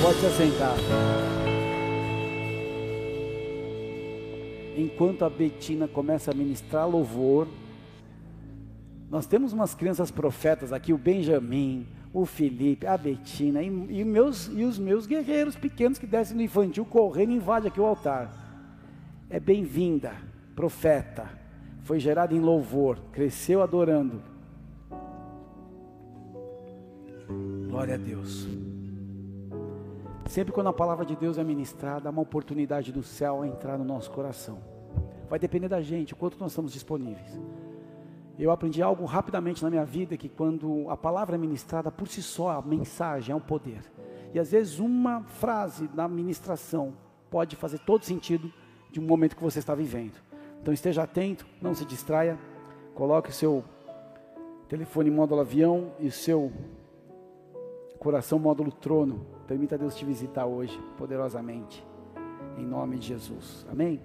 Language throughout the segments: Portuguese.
Pode se assentar. Enquanto a Betina começa a ministrar louvor, nós temos umas crianças profetas aqui, o Benjamin, o Felipe, a Betina e, e, meus, e os meus guerreiros pequenos que descem no infantil correndo e invadem aqui o altar. É bem-vinda, profeta. Foi gerada em louvor, cresceu adorando. Glória a Deus. Sempre quando a palavra de Deus é ministrada, há uma oportunidade do céu a entrar no nosso coração. Vai depender da gente, o quanto nós estamos disponíveis. Eu aprendi algo rapidamente na minha vida que quando a palavra é ministrada por si só, a mensagem é um poder. E às vezes uma frase na ministração pode fazer todo sentido de um momento que você está vivendo. Então esteja atento, não se distraia. Coloque o seu telefone módulo avião e o seu coração módulo trono Permita Deus te visitar hoje, poderosamente, em nome de Jesus. Amém?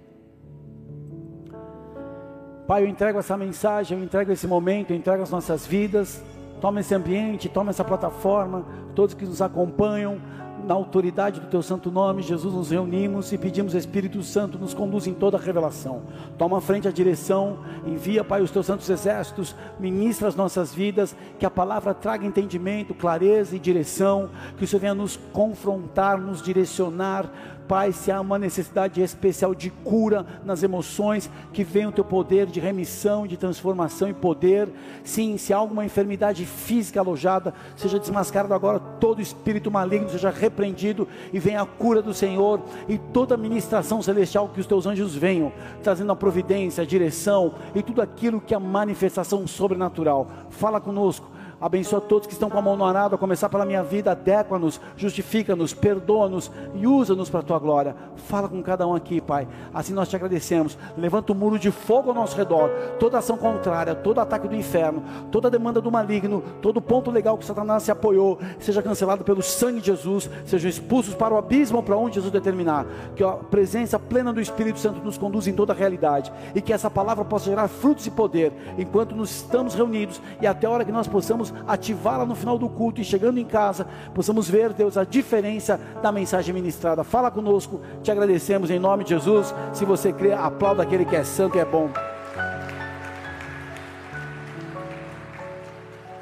Pai, eu entrego essa mensagem, eu entrego esse momento, eu entrego as nossas vidas. Toma esse ambiente, toma essa plataforma, todos que nos acompanham, na autoridade do teu santo nome, Jesus, nos reunimos e pedimos, Espírito Santo, nos conduz em toda a revelação. Toma a frente a direção, envia, Pai, os teus santos exércitos, ministra as nossas vidas, que a palavra traga entendimento, clareza e direção, que o Senhor venha nos confrontar, nos direcionar, Pai, se há uma necessidade especial de cura nas emoções, que venha o teu poder de remissão, de transformação e poder. Sim, se há alguma enfermidade física alojada, seja desmascarado agora todo espírito maligno, seja repreendido e venha a cura do Senhor e toda a ministração celestial que os teus anjos venham, trazendo a providência, a direção e tudo aquilo que é a manifestação sobrenatural. Fala conosco Abençoa todos que estão com a mão no arado, a começar pela minha vida, adequa-nos, justifica-nos, perdoa-nos e usa-nos para a tua glória. Fala com cada um aqui, Pai. Assim nós te agradecemos. Levanta um muro de fogo ao nosso redor. Toda ação contrária, todo ataque do inferno, toda demanda do maligno, todo ponto legal que Satanás se apoiou, seja cancelado pelo sangue de Jesus, sejam expulsos para o abismo para onde Jesus determinar. Que a presença plena do Espírito Santo nos conduza em toda a realidade e que essa palavra possa gerar frutos e poder enquanto nos estamos reunidos e até a hora que nós possamos possamos ativá-la no final do culto e chegando em casa, possamos ver, Deus, a diferença da mensagem ministrada. Fala conosco, te agradecemos em nome de Jesus. Se você crê, aplauda aquele que é santo e é bom.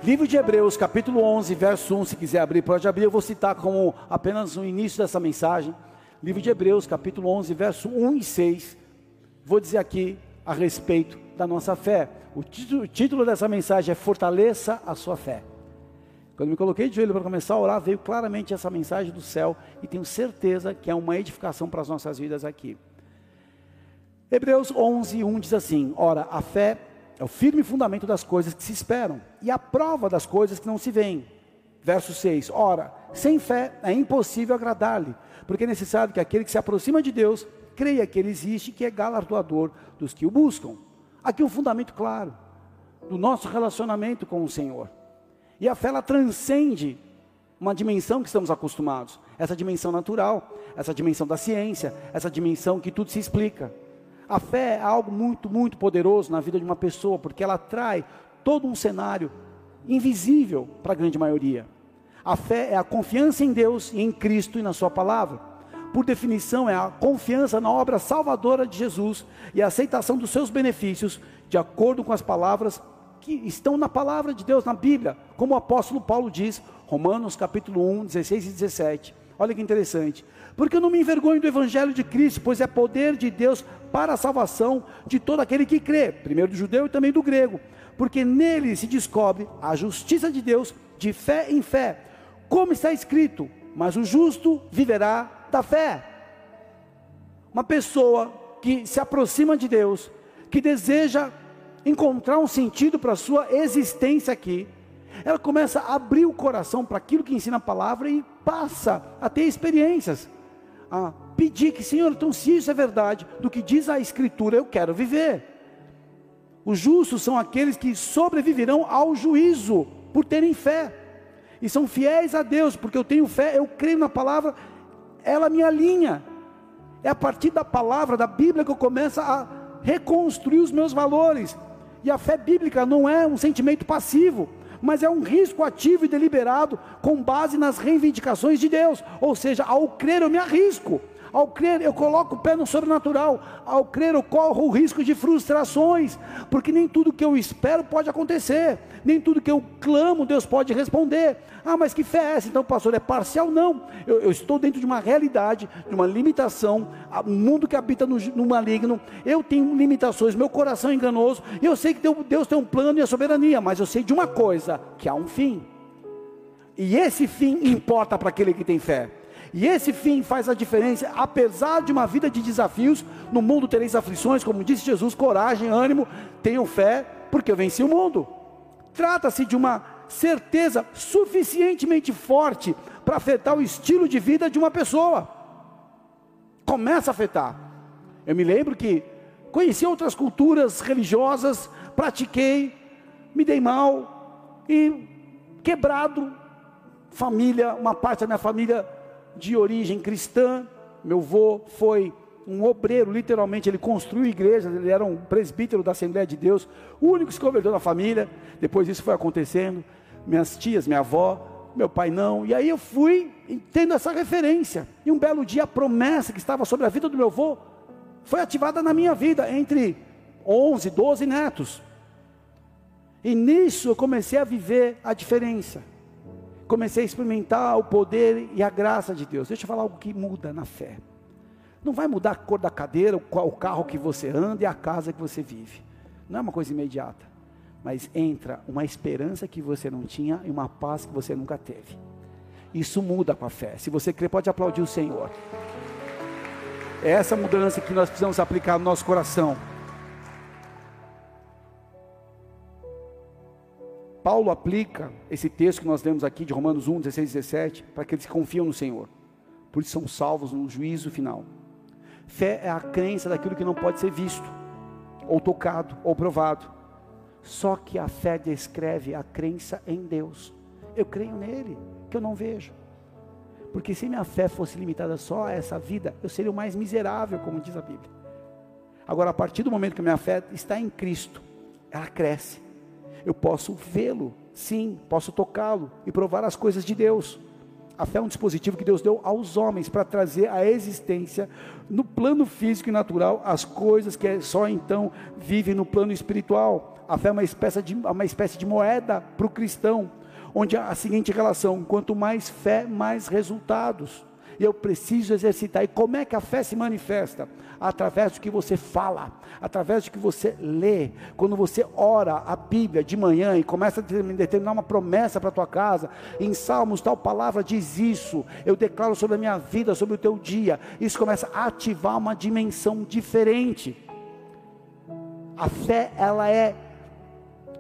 Livro de Hebreus, capítulo 11, verso 1, se quiser abrir, pode abrir, eu vou citar como apenas o início dessa mensagem. Livro de Hebreus, capítulo 11, verso 1 e 6. Vou dizer aqui a respeito da nossa fé. O título, o título dessa mensagem é Fortaleça a sua fé. Quando me coloquei de joelho para começar a orar, veio claramente essa mensagem do céu e tenho certeza que é uma edificação para as nossas vidas aqui. Hebreus 11, 1 diz assim: Ora, a fé é o firme fundamento das coisas que se esperam e a prova das coisas que não se veem. Verso 6: Ora, sem fé é impossível agradar-lhe, porque é necessário que aquele que se aproxima de Deus creia que ele existe e que é galardoador dos que o buscam. Aqui um fundamento claro do nosso relacionamento com o Senhor. E a fé ela transcende uma dimensão que estamos acostumados, essa dimensão natural, essa dimensão da ciência, essa dimensão que tudo se explica. A fé é algo muito, muito poderoso na vida de uma pessoa, porque ela traz todo um cenário invisível para a grande maioria. A fé é a confiança em Deus e em Cristo e na Sua palavra por definição, é a confiança na obra salvadora de Jesus e a aceitação dos seus benefícios, de acordo com as palavras que estão na palavra de Deus, na Bíblia, como o apóstolo Paulo diz, Romanos capítulo 1, 16 e 17. Olha que interessante. Porque eu não me envergonho do evangelho de Cristo, pois é poder de Deus para a salvação de todo aquele que crê, primeiro do judeu e também do grego, porque nele se descobre a justiça de Deus de fé em fé, como está escrito: mas o justo viverá da fé. Uma pessoa que se aproxima de Deus, que deseja encontrar um sentido para a sua existência aqui, ela começa a abrir o coração para aquilo que ensina a palavra e passa a ter experiências, a pedir que, Senhor, então se isso é verdade, do que diz a Escritura, eu quero viver. Os justos são aqueles que sobreviverão ao juízo por terem fé. E são fiéis a Deus, porque eu tenho fé, eu creio na palavra ela me alinha. É a partir da palavra, da Bíblia, que eu começo a reconstruir os meus valores. E a fé bíblica não é um sentimento passivo, mas é um risco ativo e deliberado com base nas reivindicações de Deus. Ou seja, ao crer eu me arrisco. Ao crer, eu coloco o pé no sobrenatural. Ao crer, eu corro o risco de frustrações, porque nem tudo que eu espero pode acontecer, nem tudo que eu clamo Deus pode responder. Ah, mas que fé é essa? Então, pastor, é parcial? Não. Eu, eu estou dentro de uma realidade, de uma limitação. O mundo que habita no, no maligno, eu tenho limitações, meu coração é enganoso. Eu sei que Deus, Deus tem um plano e a soberania, mas eu sei de uma coisa: que há um fim. E esse fim importa para aquele que tem fé. E esse fim faz a diferença, apesar de uma vida de desafios, no mundo tereis aflições, como disse Jesus, coragem, ânimo, tenham fé, porque eu venci o mundo. Trata-se de uma certeza suficientemente forte para afetar o estilo de vida de uma pessoa. Começa a afetar. Eu me lembro que conheci outras culturas religiosas, pratiquei, me dei mal e quebrado, família, uma parte da minha família de origem cristã. Meu avô foi um obreiro, literalmente, ele construiu igrejas, ele era um presbítero da Assembleia de Deus, o único que se converteu na família. Depois isso foi acontecendo. Minhas tias, minha avó, meu pai não. E aí eu fui tendo essa referência. E um belo dia a promessa que estava sobre a vida do meu avô foi ativada na minha vida, entre 11, 12 netos. E nisso eu comecei a viver a diferença comecei a experimentar o poder e a graça de Deus. Deixa eu falar algo que muda na fé. Não vai mudar a cor da cadeira, o carro que você anda e a casa que você vive. Não é uma coisa imediata. Mas entra uma esperança que você não tinha e uma paz que você nunca teve. Isso muda com a fé. Se você crê, pode aplaudir o Senhor. É essa mudança que nós precisamos aplicar no nosso coração. Paulo aplica esse texto que nós lemos aqui de Romanos 1, 16 e 17, para que eles confiam no Senhor, por isso são salvos no juízo final. Fé é a crença daquilo que não pode ser visto, ou tocado, ou provado. Só que a fé descreve a crença em Deus. Eu creio nele, que eu não vejo. Porque se minha fé fosse limitada só a essa vida, eu seria o mais miserável, como diz a Bíblia. Agora, a partir do momento que minha fé está em Cristo, ela cresce eu posso vê-lo, sim, posso tocá-lo e provar as coisas de Deus. A fé é um dispositivo que Deus deu aos homens para trazer à existência, no plano físico e natural, as coisas que só então vivem no plano espiritual. A fé é uma espécie de, uma espécie de moeda para o cristão, onde há a seguinte relação: quanto mais fé, mais resultados. E eu preciso exercitar. E como é que a fé se manifesta? através do que você fala, através do que você lê. Quando você ora a Bíblia de manhã e começa a determinar uma promessa para a tua casa, em Salmos tal palavra diz isso, eu declaro sobre a minha vida, sobre o teu dia. Isso começa a ativar uma dimensão diferente. A fé, ela é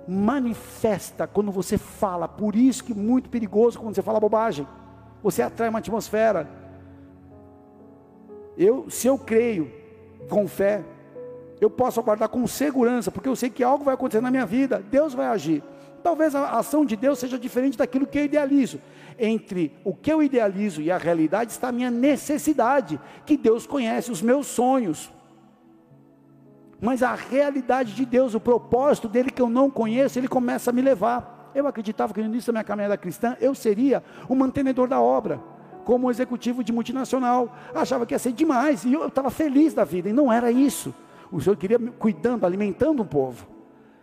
manifesta quando você fala, por isso que é muito perigoso quando você fala bobagem. Você atrai uma atmosfera. Eu, se eu creio com fé, eu posso aguardar com segurança, porque eu sei que algo vai acontecer na minha vida, Deus vai agir. Talvez a ação de Deus seja diferente daquilo que eu idealizo. Entre o que eu idealizo e a realidade está a minha necessidade, que Deus conhece os meus sonhos. Mas a realidade de Deus, o propósito dele que eu não conheço, ele começa a me levar. Eu acreditava que no início da minha caminhada cristã eu seria o mantenedor da obra como executivo de multinacional. Achava que ia ser demais, e eu estava feliz da vida, e não era isso. O Senhor queria cuidando, alimentando um povo.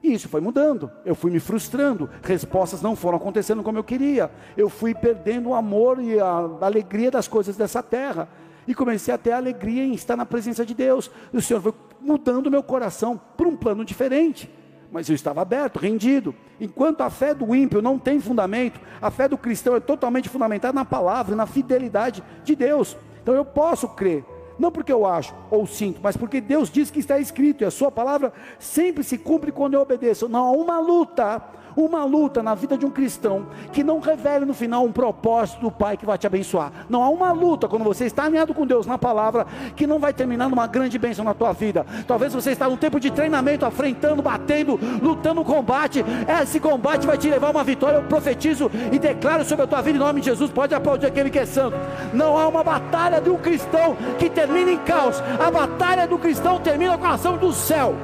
E isso foi mudando. Eu fui me frustrando, respostas não foram acontecendo como eu queria. Eu fui perdendo o amor e a alegria das coisas dessa terra. E comecei a ter alegria em estar na presença de Deus. E o Senhor foi mudando meu coração para um plano diferente mas eu estava aberto, rendido. Enquanto a fé do ímpio não tem fundamento, a fé do cristão é totalmente fundamentada na palavra, na fidelidade de Deus. Então eu posso crer, não porque eu acho ou sinto, mas porque Deus diz que está escrito, e a sua palavra sempre se cumpre quando eu obedeço. Não há uma luta uma luta na vida de um cristão que não revele no final um propósito do Pai que vai te abençoar. Não há uma luta quando você está alinhado com Deus na palavra que não vai terminar numa grande bênção na tua vida. Talvez você está num tempo de treinamento, afrentando, batendo, lutando um combate. Esse combate vai te levar a uma vitória. Eu profetizo e declaro sobre a tua vida em nome de Jesus. Pode aplaudir aquele que é santo. Não há uma batalha de um cristão que termina em caos. A batalha do cristão termina com a ação do céu.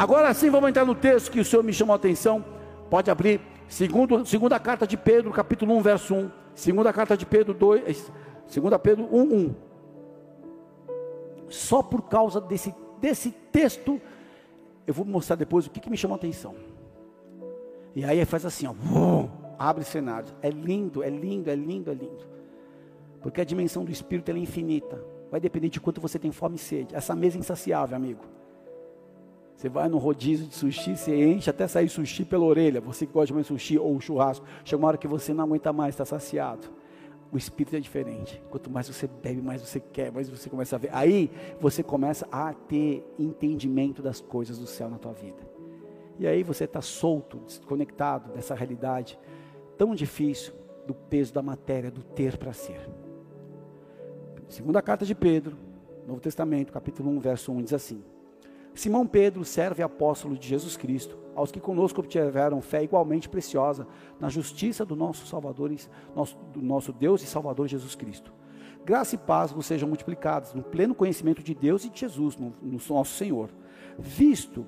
Agora sim, vamos entrar no texto que o Senhor me chamou a atenção. Pode abrir, segundo, segunda carta de Pedro, capítulo 1, verso 1. Segunda carta de Pedro 2, segunda Pedro 1, 1. Só por causa desse, desse texto, eu vou mostrar depois o que, que me chamou a atenção. E aí faz assim, ó, abre cenários. É lindo, é lindo, é lindo, é lindo. Porque a dimensão do Espírito é infinita. Vai depender de quanto você tem fome e sede. Essa mesa é insaciável, amigo. Você vai no rodízio de sushi, você enche até sair sushi pela orelha. Você que gosta de comer sushi ou churrasco. Chega uma hora que você não aguenta mais, está saciado. O espírito é diferente. Quanto mais você bebe, mais você quer, mais você começa a ver. Aí você começa a ter entendimento das coisas do céu na tua vida. E aí você está solto, desconectado dessa realidade tão difícil do peso da matéria, do ter para ser. Segunda carta de Pedro, Novo Testamento, capítulo 1, verso 1, diz assim: Simão Pedro, servo e apóstolo de Jesus Cristo, aos que conosco obtiveram fé igualmente preciosa na justiça do nosso Salvador, do nosso Deus e Salvador Jesus Cristo. Graça e paz vos sejam multiplicadas no pleno conhecimento de Deus e de Jesus, no, no nosso Senhor, visto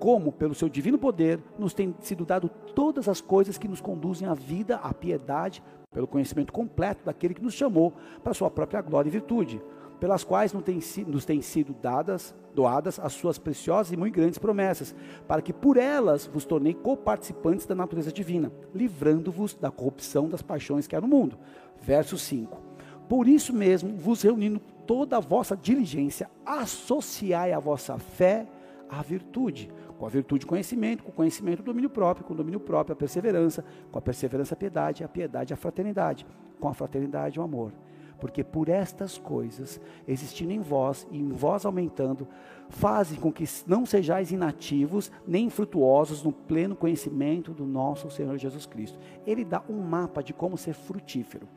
como, pelo seu divino poder, nos tem sido dado todas as coisas que nos conduzem à vida, à piedade, pelo conhecimento completo daquele que nos chamou para a sua própria glória e virtude, pelas quais nos têm, sido dadas, doadas as suas preciosas e muito grandes promessas, para que por elas vos tornei coparticipantes da natureza divina, livrando-vos da corrupção das paixões que há no mundo. Verso 5. Por isso mesmo, vos reunindo toda a vossa diligência, associai a vossa fé à virtude com a virtude, conhecimento, com o conhecimento, o domínio próprio, com o domínio próprio, a perseverança, com a perseverança, a piedade, a piedade, a fraternidade, com a fraternidade, o amor. Porque por estas coisas, existindo em vós e em vós aumentando, fazem com que não sejais inativos nem infrutuosos no pleno conhecimento do nosso Senhor Jesus Cristo. Ele dá um mapa de como ser frutífero.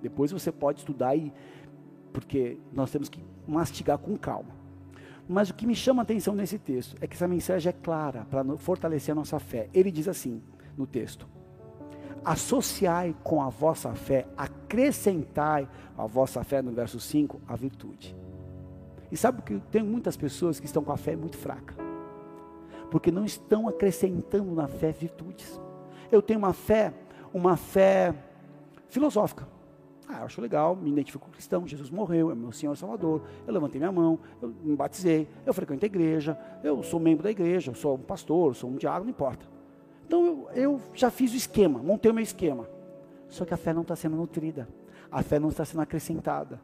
Depois você pode estudar aí, porque nós temos que mastigar com calma. Mas o que me chama a atenção nesse texto é que essa mensagem é clara para fortalecer a nossa fé. Ele diz assim no texto: Associai com a vossa fé, acrescentai a vossa fé, no verso 5, a virtude. E sabe que tem muitas pessoas que estão com a fé muito fraca, porque não estão acrescentando na fé virtudes. Eu tenho uma fé, uma fé filosófica. Ah, eu acho legal, me identifico com cristão, Jesus morreu, é meu Senhor Salvador, eu levantei minha mão, eu me batizei, eu frequento a igreja, eu sou membro da igreja, eu sou um pastor, sou um diácono, não importa. Então eu, eu já fiz o esquema, montei o meu esquema. Só que a fé não está sendo nutrida, a fé não está sendo acrescentada.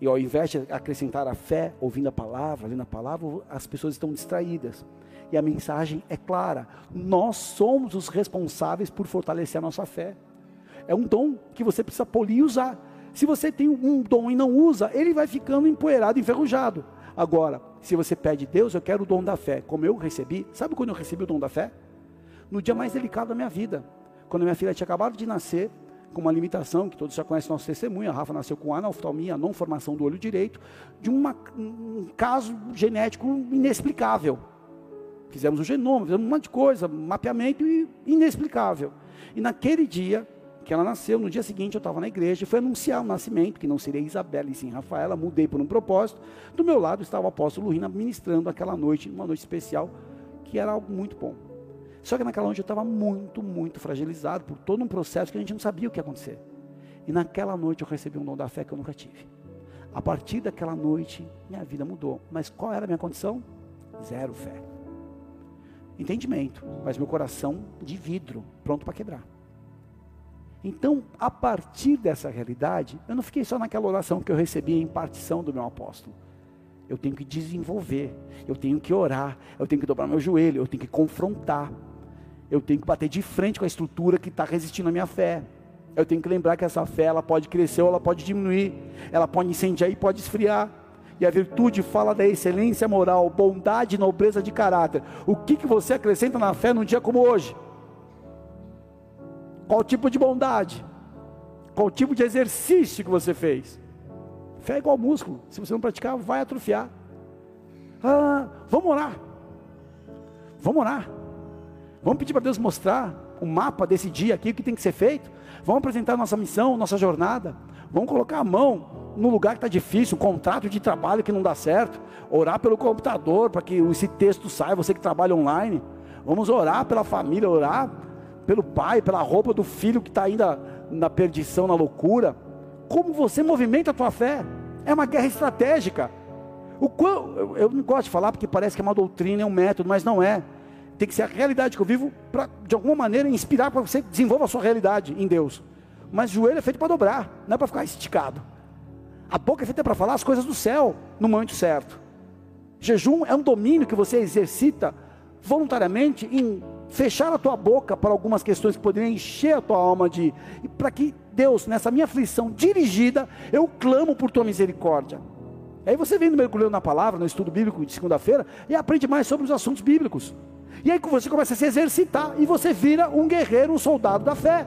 E ao invés de acrescentar a fé, ouvindo a palavra, lendo a palavra, as pessoas estão distraídas. E a mensagem é clara: nós somos os responsáveis por fortalecer a nossa fé. É um dom que você precisa polir e usar. Se você tem um dom e não usa, ele vai ficando empoeirado, enferrujado. Agora, se você pede Deus, eu quero o dom da fé, como eu recebi, sabe quando eu recebi o dom da fé? No dia mais delicado da minha vida, quando minha filha tinha acabado de nascer, com uma limitação, que todos já conhecem nosso testemunho, a Rafa nasceu com analftalmia, não formação do olho direito, de uma, um caso genético inexplicável. Fizemos o genoma, fizemos um monte de coisa, mapeamento inexplicável. E naquele dia, que ela nasceu, no dia seguinte eu estava na igreja e foi anunciar o nascimento, que não seria Isabela e sim Rafaela, mudei por um propósito. Do meu lado estava o apóstolo Rina ministrando aquela noite, uma noite especial, que era algo muito bom. Só que naquela noite eu estava muito, muito fragilizado por todo um processo que a gente não sabia o que ia acontecer. E naquela noite eu recebi um dom da fé que eu nunca tive. A partir daquela noite, minha vida mudou. Mas qual era a minha condição? Zero fé. Entendimento, mas meu coração de vidro, pronto para quebrar. Então, a partir dessa realidade, eu não fiquei só naquela oração que eu recebi em partição do meu apóstolo. Eu tenho que desenvolver, eu tenho que orar, eu tenho que dobrar meu joelho, eu tenho que confrontar, eu tenho que bater de frente com a estrutura que está resistindo à minha fé. Eu tenho que lembrar que essa fé ela pode crescer ou ela pode diminuir, ela pode incendiar e pode esfriar. E a virtude fala da excelência moral, bondade e nobreza de caráter. O que, que você acrescenta na fé num dia como hoje? Qual tipo de bondade? Qual tipo de exercício que você fez? Fé é igual músculo. Se você não praticar, vai atrofiar. Ah, vamos orar. Vamos orar. Vamos pedir para Deus mostrar o mapa desse dia aqui, o que tem que ser feito. Vamos apresentar nossa missão, nossa jornada. Vamos colocar a mão no lugar que está difícil, um contrato de trabalho que não dá certo. Orar pelo computador para que esse texto saia, você que trabalha online. Vamos orar pela família, orar pelo pai, pela roupa do filho que está ainda na perdição, na loucura. Como você movimenta a tua fé? É uma guerra estratégica. O eu, eu não gosto de falar porque parece que é uma doutrina, é um método, mas não é. Tem que ser a realidade que eu vivo para, de alguma maneira, inspirar para você desenvolva a sua realidade em Deus. Mas joelho é feito para dobrar, não é para ficar esticado. A boca é feita para falar as coisas do céu no momento certo. Jejum é um domínio que você exercita voluntariamente em fechar a tua boca para algumas questões que poderiam encher a tua alma de para que Deus, nessa minha aflição dirigida, eu clamo por tua misericórdia. Aí você vem mergulhando na palavra, no estudo bíblico de segunda-feira, e aprende mais sobre os assuntos bíblicos. E aí você começa a se exercitar e você vira um guerreiro, um soldado da fé.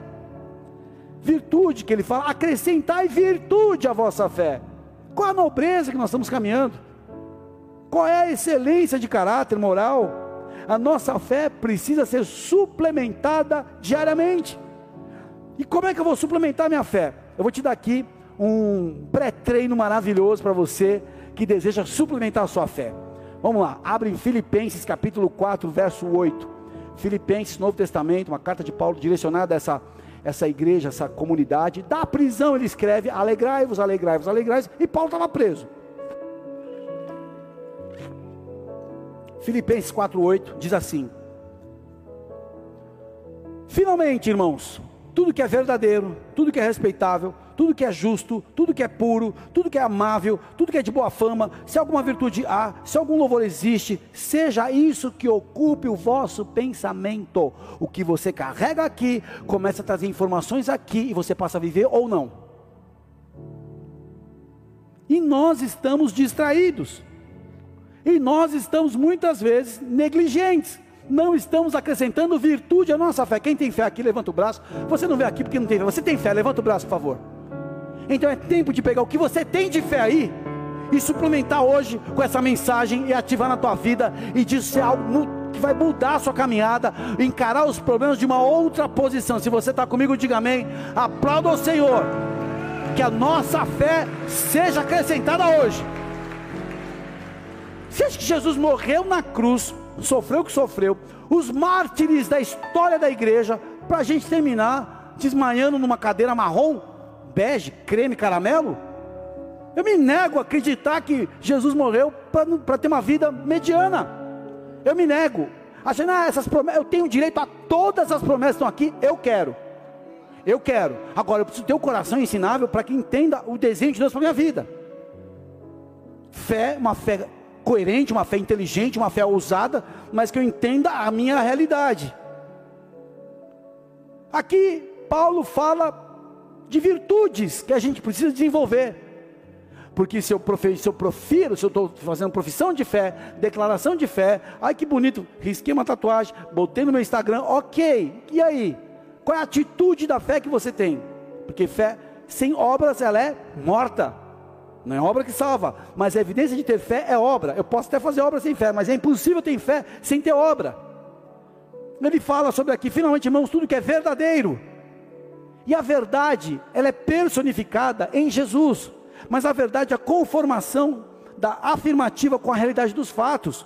Virtude que ele fala, acrescentai virtude à vossa fé. Qual a nobreza que nós estamos caminhando? Qual é a excelência de caráter moral? A nossa fé precisa ser suplementada diariamente. E como é que eu vou suplementar minha fé? Eu vou te dar aqui um pré-treino maravilhoso para você que deseja suplementar a sua fé. Vamos lá, abre Filipenses capítulo 4, verso 8. Filipenses, Novo Testamento, uma carta de Paulo direcionada a essa, essa igreja, essa comunidade. Da prisão ele escreve: alegrai-vos, alegrai-vos, alegrai-vos. E Paulo estava preso. Filipenses 4,8 diz assim: Finalmente, irmãos, tudo que é verdadeiro, tudo que é respeitável, tudo que é justo, tudo que é puro, tudo que é amável, tudo que é de boa fama, se alguma virtude há, se algum louvor existe, seja isso que ocupe o vosso pensamento. O que você carrega aqui, começa a trazer informações aqui e você passa a viver ou não. E nós estamos distraídos. E nós estamos muitas vezes negligentes não estamos acrescentando virtude à nossa fé. Quem tem fé aqui, levanta o braço. Você não vê aqui porque não tem fé. Você tem fé, levanta o braço, por favor. Então é tempo de pegar o que você tem de fé aí e suplementar hoje com essa mensagem e ativar na tua vida e disso ser algo que vai mudar a sua caminhada, encarar os problemas de uma outra posição. Se você está comigo, diga amém. Aplauda o Senhor. Que a nossa fé seja acrescentada hoje. Você acha que Jesus morreu na cruz sofreu o que sofreu, os mártires da história da igreja, para a gente terminar desmanhando numa cadeira marrom, bege, creme, caramelo? Eu me nego a acreditar que Jesus morreu para ter uma vida mediana. Eu me nego. Achando, ah, essas promessas, eu tenho direito a todas as promessas que estão aqui, eu quero. Eu quero. Agora, eu preciso ter o um coração ensinável para que entenda o desenho de Deus para a minha vida. Fé, uma fé coerente, uma fé inteligente, uma fé ousada, mas que eu entenda a minha realidade. Aqui Paulo fala de virtudes que a gente precisa desenvolver. Porque se eu, profe, se eu profiro, se eu estou fazendo profissão de fé, declaração de fé, ai que bonito, risquei uma tatuagem, botei no meu Instagram, ok. E aí? Qual é a atitude da fé que você tem? Porque fé sem obras ela é morta. Não é obra que salva, mas a evidência de ter fé é obra. Eu posso até fazer obra sem fé, mas é impossível ter fé sem ter obra. Ele fala sobre aqui, finalmente, irmãos, tudo que é verdadeiro. E a verdade, ela é personificada em Jesus. Mas a verdade é a conformação da afirmativa com a realidade dos fatos.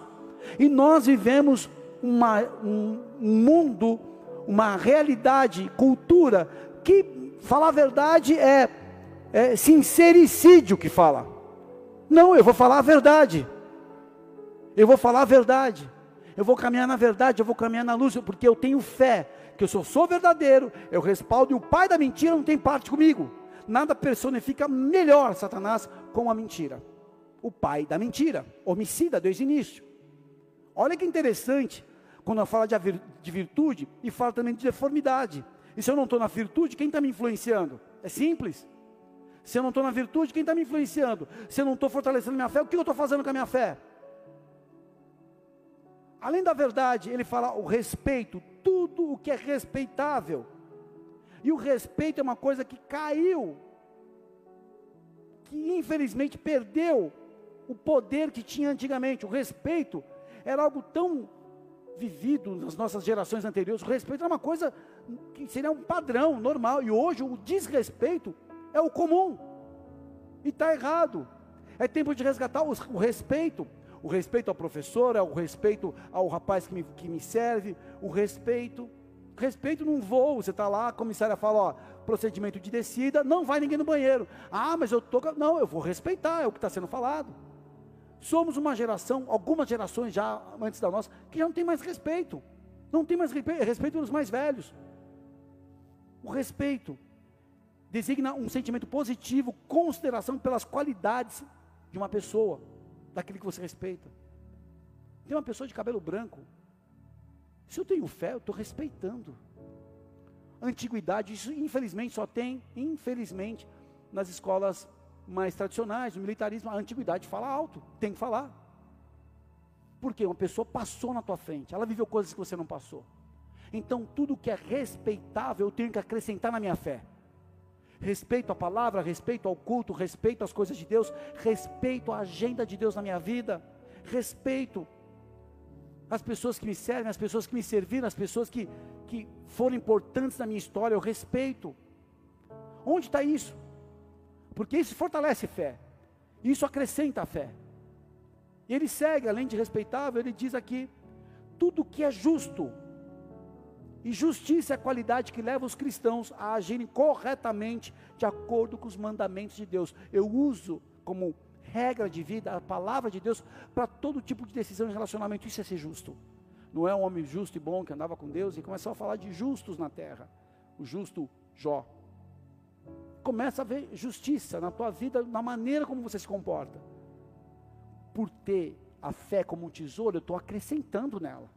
E nós vivemos uma, um mundo, uma realidade, cultura, que falar a verdade é é sincericídio que fala. Não, eu vou falar a verdade. Eu vou falar a verdade. Eu vou caminhar na verdade, eu vou caminhar na luz, porque eu tenho fé que eu sou, sou verdadeiro, eu respaldo e o pai da mentira não tem parte comigo. Nada personifica melhor Satanás com a mentira. O pai da mentira, homicida desde o início. Olha que interessante, quando eu falo de virtude e falo também de deformidade. E se eu não estou na virtude, quem está me influenciando? É simples. Se eu não estou na virtude, quem está me influenciando? Se eu não estou fortalecendo minha fé, o que eu estou fazendo com a minha fé? Além da verdade, ele fala o respeito, tudo o que é respeitável. E o respeito é uma coisa que caiu, que infelizmente perdeu o poder que tinha antigamente. O respeito era algo tão vivido nas nossas gerações anteriores. O respeito era uma coisa que seria um padrão normal. E hoje o desrespeito é o comum. E está errado. É tempo de resgatar o, respeito. O respeito ao professor, é o respeito ao rapaz que me, que me serve, o respeito. Respeito num voo, você está lá, a comissária fala, ó, procedimento de descida, não vai ninguém no banheiro. Ah, mas eu tô, não, eu vou respeitar, é o que está sendo falado. Somos uma geração, algumas gerações já antes da nossa, que já não tem mais respeito. Não tem mais respeito, respeito pelos mais velhos. O respeito designa um sentimento positivo, consideração pelas qualidades de uma pessoa, daquele que você respeita. Tem uma pessoa de cabelo branco. Se eu tenho fé, eu estou respeitando. Antiguidade, isso infelizmente só tem, infelizmente, nas escolas mais tradicionais, no militarismo, a antiguidade fala alto, tem que falar. Porque uma pessoa passou na tua frente, ela viveu coisas que você não passou. Então, tudo que é respeitável, eu tenho que acrescentar na minha fé. Respeito à palavra, respeito ao culto, respeito às coisas de Deus, respeito à agenda de Deus na minha vida, respeito as pessoas que me servem, as pessoas que me serviram, as pessoas que, que foram importantes na minha história, eu respeito. Onde está isso? Porque isso fortalece fé, isso acrescenta a fé. E ele segue, além de respeitável, ele diz aqui: tudo que é justo, e justiça é a qualidade que leva os cristãos a agirem corretamente de acordo com os mandamentos de Deus. Eu uso como regra de vida a palavra de Deus para todo tipo de decisão e relacionamento. Isso é ser justo. Não é um homem justo e bom que andava com Deus e começou a falar de justos na terra. O justo Jó. Começa a ver justiça na tua vida, na maneira como você se comporta. Por ter a fé como um tesouro, eu estou acrescentando nela.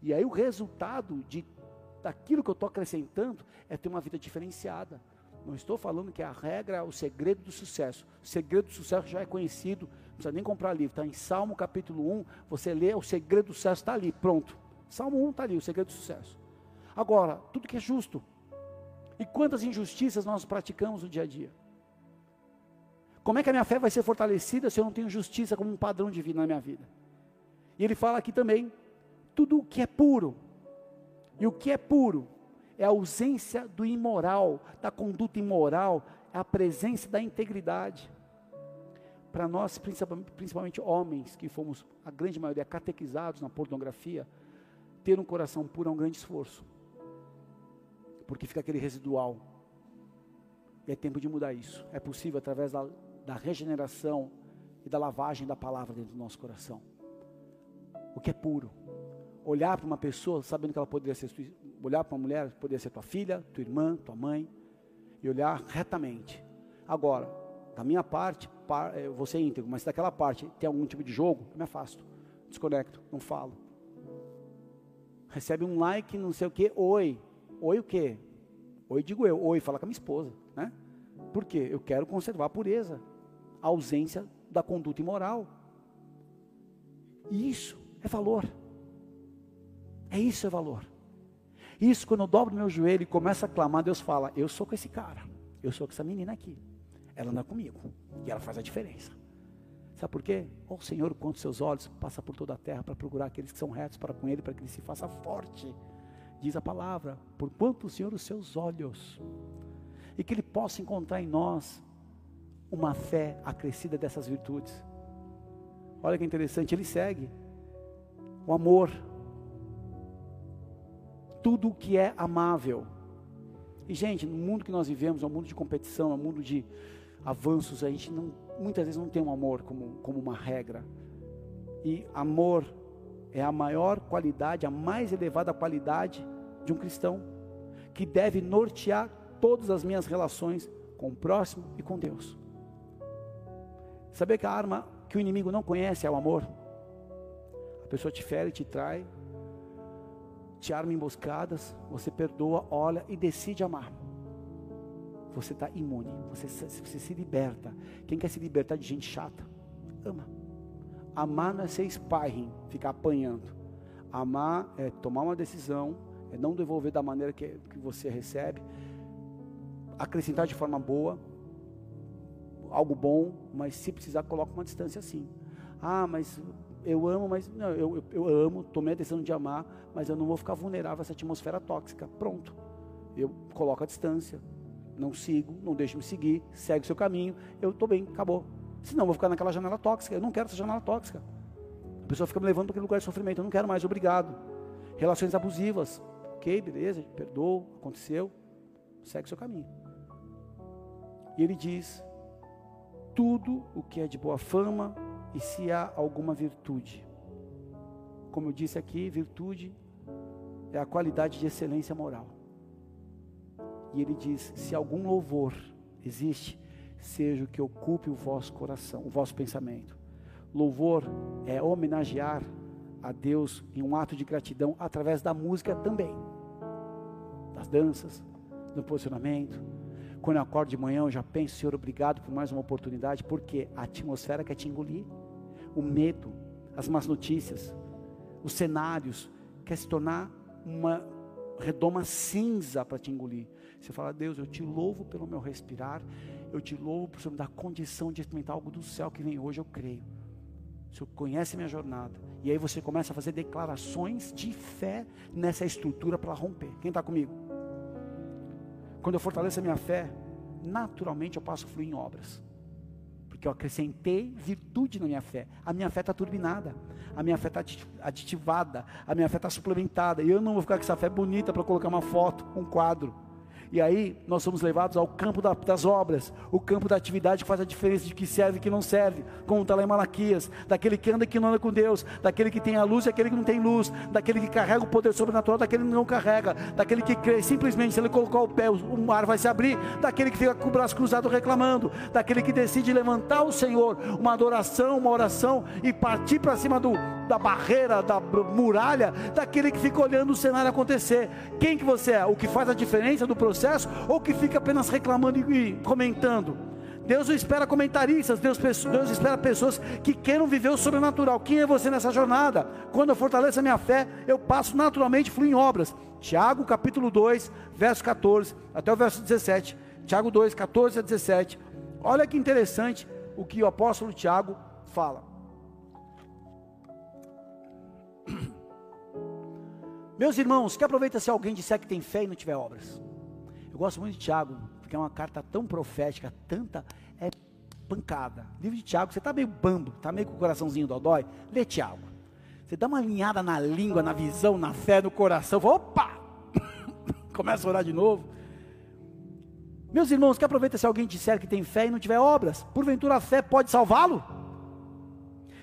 E aí o resultado de daquilo que eu estou acrescentando é ter uma vida diferenciada. Não estou falando que a regra é o segredo do sucesso. O segredo do sucesso já é conhecido, não precisa nem comprar livro. Está em Salmo capítulo 1, você lê, o segredo do sucesso está ali, pronto. Salmo 1 está ali, o segredo do sucesso. Agora, tudo que é justo. E quantas injustiças nós praticamos no dia a dia? Como é que a minha fé vai ser fortalecida se eu não tenho justiça como um padrão de vida na minha vida? E ele fala aqui também, tudo o que é puro, e o que é puro é a ausência do imoral, da conduta imoral, é a presença da integridade. Para nós, principalmente homens, que fomos, a grande maioria, catequizados na pornografia, ter um coração puro é um grande esforço. Porque fica aquele residual. E é tempo de mudar isso. É possível através da, da regeneração e da lavagem da palavra dentro do nosso coração. O que é puro olhar para uma pessoa sabendo que ela poderia ser, olhar para uma mulher, poderia ser tua filha, tua irmã, tua mãe, e olhar retamente. Agora, da minha parte, eh, você é íntegro, mas se daquela parte tem algum tipo de jogo, eu me afasto, desconecto, não falo. Recebe um like, não sei o que, oi. Oi o quê? Oi digo eu, oi, fala com a minha esposa, né? Por quê? Eu quero conservar a pureza, a ausência da conduta imoral. E isso é valor. É isso é valor. Isso, quando eu dobro meu joelho e começo a clamar, Deus fala: Eu sou com esse cara, eu sou com essa menina aqui. Ela anda comigo e ela faz a diferença. Sabe por quê? Oh Senhor, quanto seus olhos passa por toda a terra para procurar aqueles que são retos para com Ele, para que Ele se faça forte. Diz a palavra: Por quanto o Senhor os seus olhos, e que Ele possa encontrar em nós uma fé acrescida dessas virtudes. Olha que interessante, Ele segue o amor, tudo o que é amável. E, gente, no mundo que nós vivemos, é um mundo de competição, é um mundo de avanços, a gente não, muitas vezes não tem um amor como, como uma regra. E amor é a maior qualidade, a mais elevada qualidade de um cristão, que deve nortear todas as minhas relações com o próximo e com Deus. Saber que a arma que o inimigo não conhece é o amor. A pessoa te fere, te trai, te arma emboscadas, você perdoa, olha e decide amar. Você está imune, você, você se liberta. Quem quer se libertar de gente chata? Ama. Amar não é ser sparring, ficar apanhando. Amar é tomar uma decisão, é não devolver da maneira que, que você recebe, acrescentar de forma boa, algo bom, mas se precisar, coloca uma distância assim. Ah, mas eu amo, mas não, eu, eu, amo, tomei a decisão de amar, mas eu não vou ficar vulnerável a essa atmosfera tóxica. Pronto. Eu coloco a distância. Não sigo, não deixo me seguir, segue o seu caminho, eu estou bem, acabou. Senão eu vou ficar naquela janela tóxica. Eu não quero essa janela tóxica. A pessoa fica me levando para aquele lugar de sofrimento. Eu não quero mais, obrigado. Relações abusivas. ok, beleza, perdoou, aconteceu, segue seu caminho. E ele diz: tudo o que é de boa fama e se há alguma virtude. Como eu disse aqui, virtude é a qualidade de excelência moral. E ele diz: se algum louvor existe, seja o que ocupe o vosso coração, o vosso pensamento. Louvor é homenagear a Deus em um ato de gratidão através da música também, das danças, do posicionamento. Quando eu acordo de manhã, eu já penso, Senhor, obrigado por mais uma oportunidade, porque a atmosfera quer te engolir, o medo, as más notícias, os cenários, quer se tornar uma redoma cinza para te engolir. Você fala, Deus, eu te louvo pelo meu respirar, eu te louvo por me dar condição de experimentar algo do céu que vem hoje, eu creio. O Senhor conhece minha jornada. E aí você começa a fazer declarações de fé nessa estrutura para romper. Quem está comigo? Quando eu fortaleço a minha fé, naturalmente eu passo a fluir em obras. Porque eu acrescentei virtude na minha fé. A minha fé está turbinada. A minha fé está aditivada. A minha fé está suplementada. E eu não vou ficar com essa fé bonita para colocar uma foto, um quadro. E aí nós somos levados ao campo da, das obras, o campo da atividade que faz a diferença de que serve e que não serve, como está lá em Malaquias, daquele que anda e que não anda com Deus, daquele que tem a luz e aquele que não tem luz, daquele que carrega o poder sobrenatural, daquele que não carrega, daquele que crê, simplesmente se ele colocar o pé, o mar vai se abrir, daquele que fica com o braço cruzado reclamando, daquele que decide levantar o Senhor, uma adoração, uma oração e partir para cima do, da barreira, da muralha, daquele que fica olhando o cenário acontecer. Quem que você é? O que faz a diferença do processo ou que fica apenas reclamando e comentando? Deus não espera comentaristas, Deus, Deus espera pessoas que queiram viver o sobrenatural. Quem é você nessa jornada? Quando eu fortaleço a minha fé, eu passo naturalmente, fluir em obras. Tiago capítulo 2, verso 14 até o verso 17. Tiago 2, 14 a 17. Olha que interessante o que o apóstolo Tiago fala. Meus irmãos, que aproveita se alguém disser que tem fé e não tiver obras. Eu gosto muito de Tiago, porque é uma carta tão profética, tanta é pancada. Livro de Tiago, você está meio bambo, está meio com o coraçãozinho dodói, lê Tiago. Você dá uma alinhada na língua, na visão, na fé, no coração, opa! Começa a orar de novo. Meus irmãos, que aproveita se alguém disser que tem fé e não tiver obras. Porventura a fé pode salvá-lo?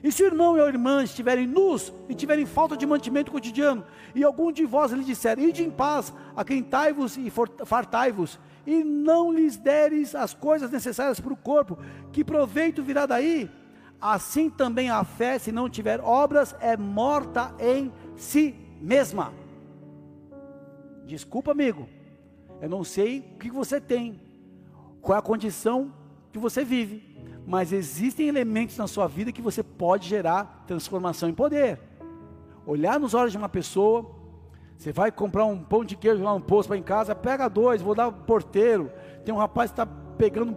E se o irmão e a irmã estiverem nus e tiverem falta de mantimento cotidiano, e algum de vós lhe disser, ide em paz, aquentai-vos e fartai-vos, e não lhes deres as coisas necessárias para o corpo, que proveito virá daí? Assim também a fé, se não tiver obras, é morta em si mesma. Desculpa, amigo, eu não sei o que você tem, qual é a condição que você vive, mas existem elementos na sua vida que você pode gerar transformação em poder. Olhar nos olhos de uma pessoa, você vai comprar um pão de queijo lá no posto para em casa, pega dois, vou dar porteiro. Tem um rapaz que está pegando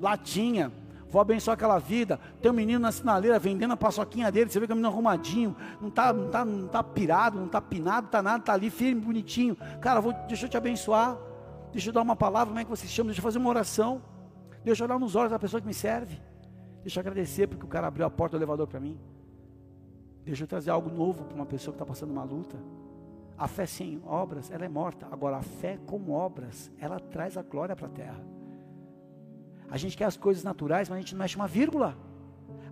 latinha, vou abençoar aquela vida. Tem um menino na sinaleira vendendo a paçoquinha dele, você vê que é um menino arrumadinho, não está não tá, não tá pirado, não está pinado, está nada, está ali firme, bonitinho. Cara, vou, deixa eu te abençoar, deixa eu dar uma palavra, como é que você se chama? Deixa eu fazer uma oração. Deixa eu olhar nos olhos da pessoa que me serve. Deixa eu agradecer porque o cara abriu a porta do elevador para mim. Deixa eu trazer algo novo para uma pessoa que está passando uma luta. A fé sem obras, ela é morta. Agora, a fé com obras, ela traz a glória para a terra. A gente quer as coisas naturais, mas a gente não mexe uma vírgula.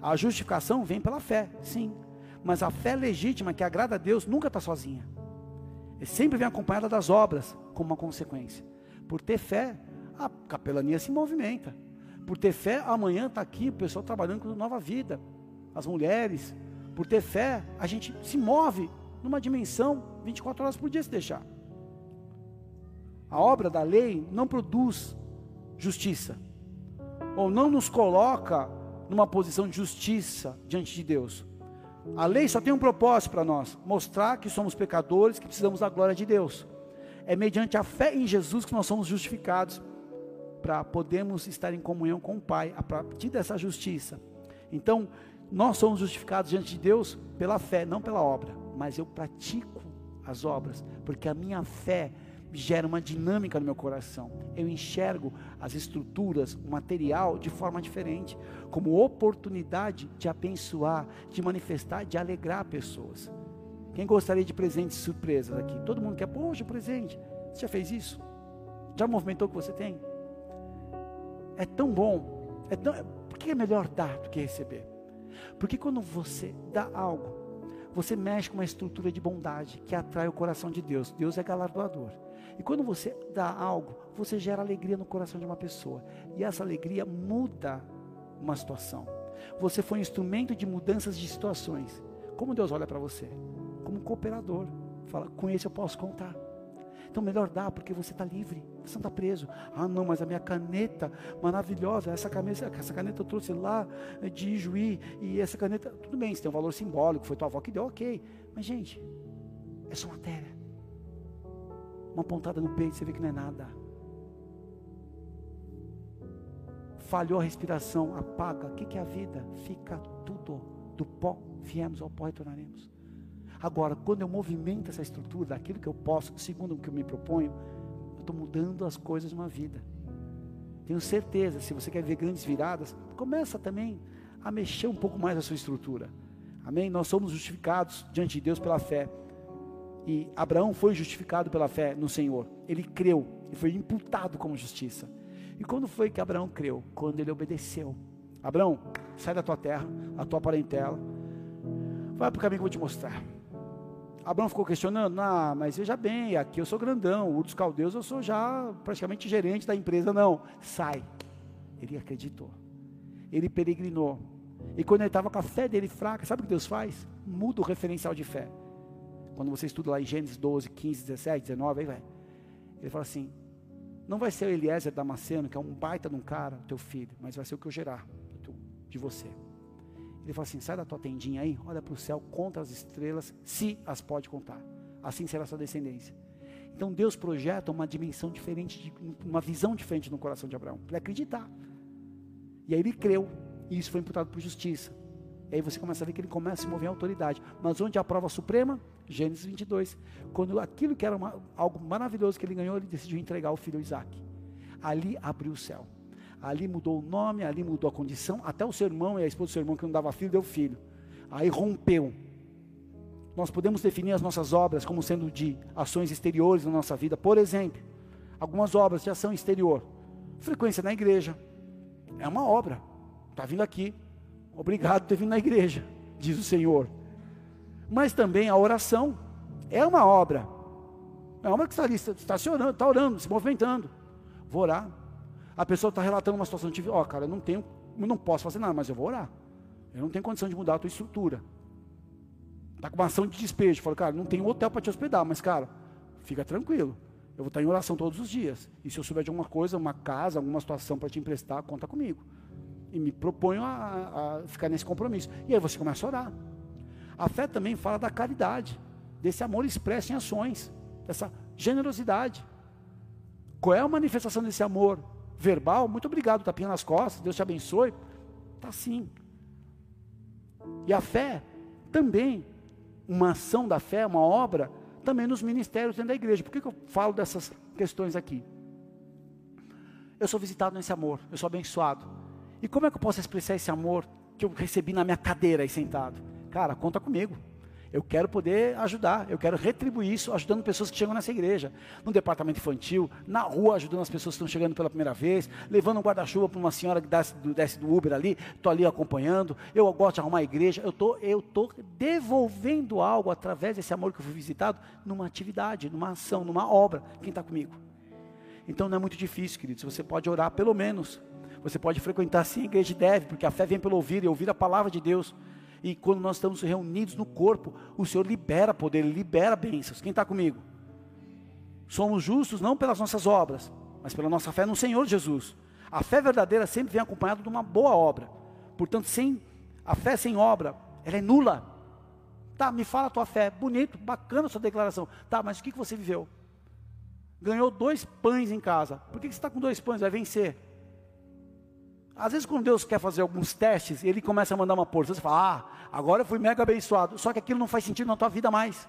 A justificação vem pela fé, sim. Mas a fé legítima, que agrada a Deus, nunca está sozinha. E sempre vem acompanhada das obras, como uma consequência. Por ter fé, a capelania se movimenta. Por ter fé, amanhã está aqui o pessoal trabalhando com nova vida. As mulheres, por ter fé, a gente se move numa dimensão 24 horas por dia se deixar. A obra da lei não produz justiça, ou não nos coloca numa posição de justiça diante de Deus. A lei só tem um propósito para nós: mostrar que somos pecadores, que precisamos da glória de Deus. É mediante a fé em Jesus que nós somos justificados para podermos estar em comunhão com o Pai a partir dessa justiça. Então, nós somos justificados diante de Deus pela fé, não pela obra, mas eu pratico as obras, porque a minha fé gera uma dinâmica no meu coração. Eu enxergo as estruturas, o material de forma diferente, como oportunidade de abençoar, de manifestar, de alegrar pessoas. Quem gostaria de presentes surpresas aqui? Todo mundo quer, poxa, presente. Você já fez isso? Já movimentou o que você tem? É tão bom. É tão, por que é melhor dar do que receber? Porque quando você dá algo, você mexe com uma estrutura de bondade que atrai o coração de Deus. Deus é galardoador. E quando você dá algo, você gera alegria no coração de uma pessoa. E essa alegria muda uma situação. Você foi um instrumento de mudanças de situações. Como Deus olha para você? Como cooperador. Fala, com esse eu posso contar. Então melhor dar, porque você está livre, você não está preso. Ah, não, mas a minha caneta maravilhosa, essa caneta, essa caneta eu trouxe lá de Juí, e essa caneta, tudo bem, isso tem um valor simbólico, foi tua avó que deu, ok. Mas, gente, é só matéria. Uma pontada no peito, você vê que não é nada. Falhou a respiração, apaga. O que é a vida? Fica tudo. Do pó viemos, ao pó retornaremos. Agora, quando eu movimento essa estrutura daquilo que eu posso, segundo o que eu me proponho, eu estou mudando as coisas de uma vida. Tenho certeza, se você quer ver grandes viradas, começa também a mexer um pouco mais a sua estrutura. Amém? Nós somos justificados diante de Deus pela fé. E Abraão foi justificado pela fé no Senhor. Ele creu e foi imputado como justiça. E quando foi que Abraão creu? Quando ele obedeceu. Abraão, sai da tua terra, da tua parentela, vai para o caminho que eu vou te mostrar. Abraão ficou questionando, ah, mas veja bem, aqui eu sou grandão, o dos caldeus eu sou já praticamente gerente da empresa, não, sai. Ele acreditou, ele peregrinou, e quando ele estava com a fé dele fraca, sabe o que Deus faz? Muda o referencial de fé. Quando você estuda lá em Gênesis 12, 15, 17, 19, aí vai. Ele fala assim: não vai ser o Eliezer Damasceno, que é um baita de um cara, teu filho, mas vai ser o que eu gerar de você. Ele fala assim: sai da tua tendinha aí, olha para o céu, conta as estrelas, se as pode contar. Assim será a sua descendência. Então Deus projeta uma dimensão diferente, uma visão diferente no coração de Abraão, para acreditar. E aí ele creu, e isso foi imputado por justiça. E aí você começa a ver que ele começa a se mover em autoridade. Mas onde a prova suprema? Gênesis 22. Quando aquilo que era uma, algo maravilhoso que ele ganhou, ele decidiu entregar o filho Isaac. Ali abriu o céu ali mudou o nome, ali mudou a condição, até o seu irmão e a esposa do seu irmão que não dava filho, deu filho. Aí rompeu. Nós podemos definir as nossas obras como sendo de ações exteriores na nossa vida. Por exemplo, algumas obras de ação exterior. Frequência na igreja. É uma obra. Está vindo aqui. Obrigado por ter vindo na igreja, diz o Senhor. Mas também a oração é uma obra. É uma que está ali, se orando, está orando, se movimentando. Vou orar. A pessoa está relatando uma situação, tive, ó, cara, eu não tenho, eu não posso fazer nada, mas eu vou orar. Eu não tenho condição de mudar a tua estrutura. Está com uma ação de despejo. Fala, cara, não tem hotel para te hospedar, mas, cara, fica tranquilo. Eu vou estar em oração todos os dias. E se eu souber de alguma coisa, uma casa, alguma situação para te emprestar, conta comigo. E me proponho a, a ficar nesse compromisso. E aí você começa a orar. A fé também fala da caridade, desse amor expresso em ações, dessa generosidade. Qual é a manifestação desse amor? Verbal, muito obrigado, tapinha nas costas, Deus te abençoe. Está assim. E a fé também, uma ação da fé, uma obra, também nos ministérios dentro da igreja. Por que, que eu falo dessas questões aqui? Eu sou visitado nesse amor, eu sou abençoado. E como é que eu posso expressar esse amor que eu recebi na minha cadeira aí sentado? Cara, conta comigo. Eu quero poder ajudar, eu quero retribuir isso ajudando pessoas que chegam nessa igreja, no departamento infantil, na rua ajudando as pessoas que estão chegando pela primeira vez, levando um guarda-chuva para uma senhora que desce do, desce do Uber ali, estou ali acompanhando, eu gosto de arrumar a igreja, eu tô, estou tô devolvendo algo através desse amor que eu fui visitado numa atividade, numa ação, numa obra. Quem está comigo? Então não é muito difícil, queridos, você pode orar pelo menos. Você pode frequentar sim a igreja deve, porque a fé vem pelo ouvir e ouvir a palavra de Deus. E quando nós estamos reunidos no corpo, o Senhor libera poder, libera bênçãos. Quem está comigo? Somos justos não pelas nossas obras, mas pela nossa fé no Senhor Jesus. A fé verdadeira sempre vem acompanhada de uma boa obra. Portanto, sem a fé sem obra, ela é nula. Tá, me fala a tua fé, bonito, bacana a sua declaração. Tá, mas o que, que você viveu? Ganhou dois pães em casa. Por que, que você está com dois pães? Vai vencer. Às vezes, quando Deus quer fazer alguns testes, Ele começa a mandar uma porção, você fala, ah, agora eu fui mega abençoado. Só que aquilo não faz sentido na tua vida mais.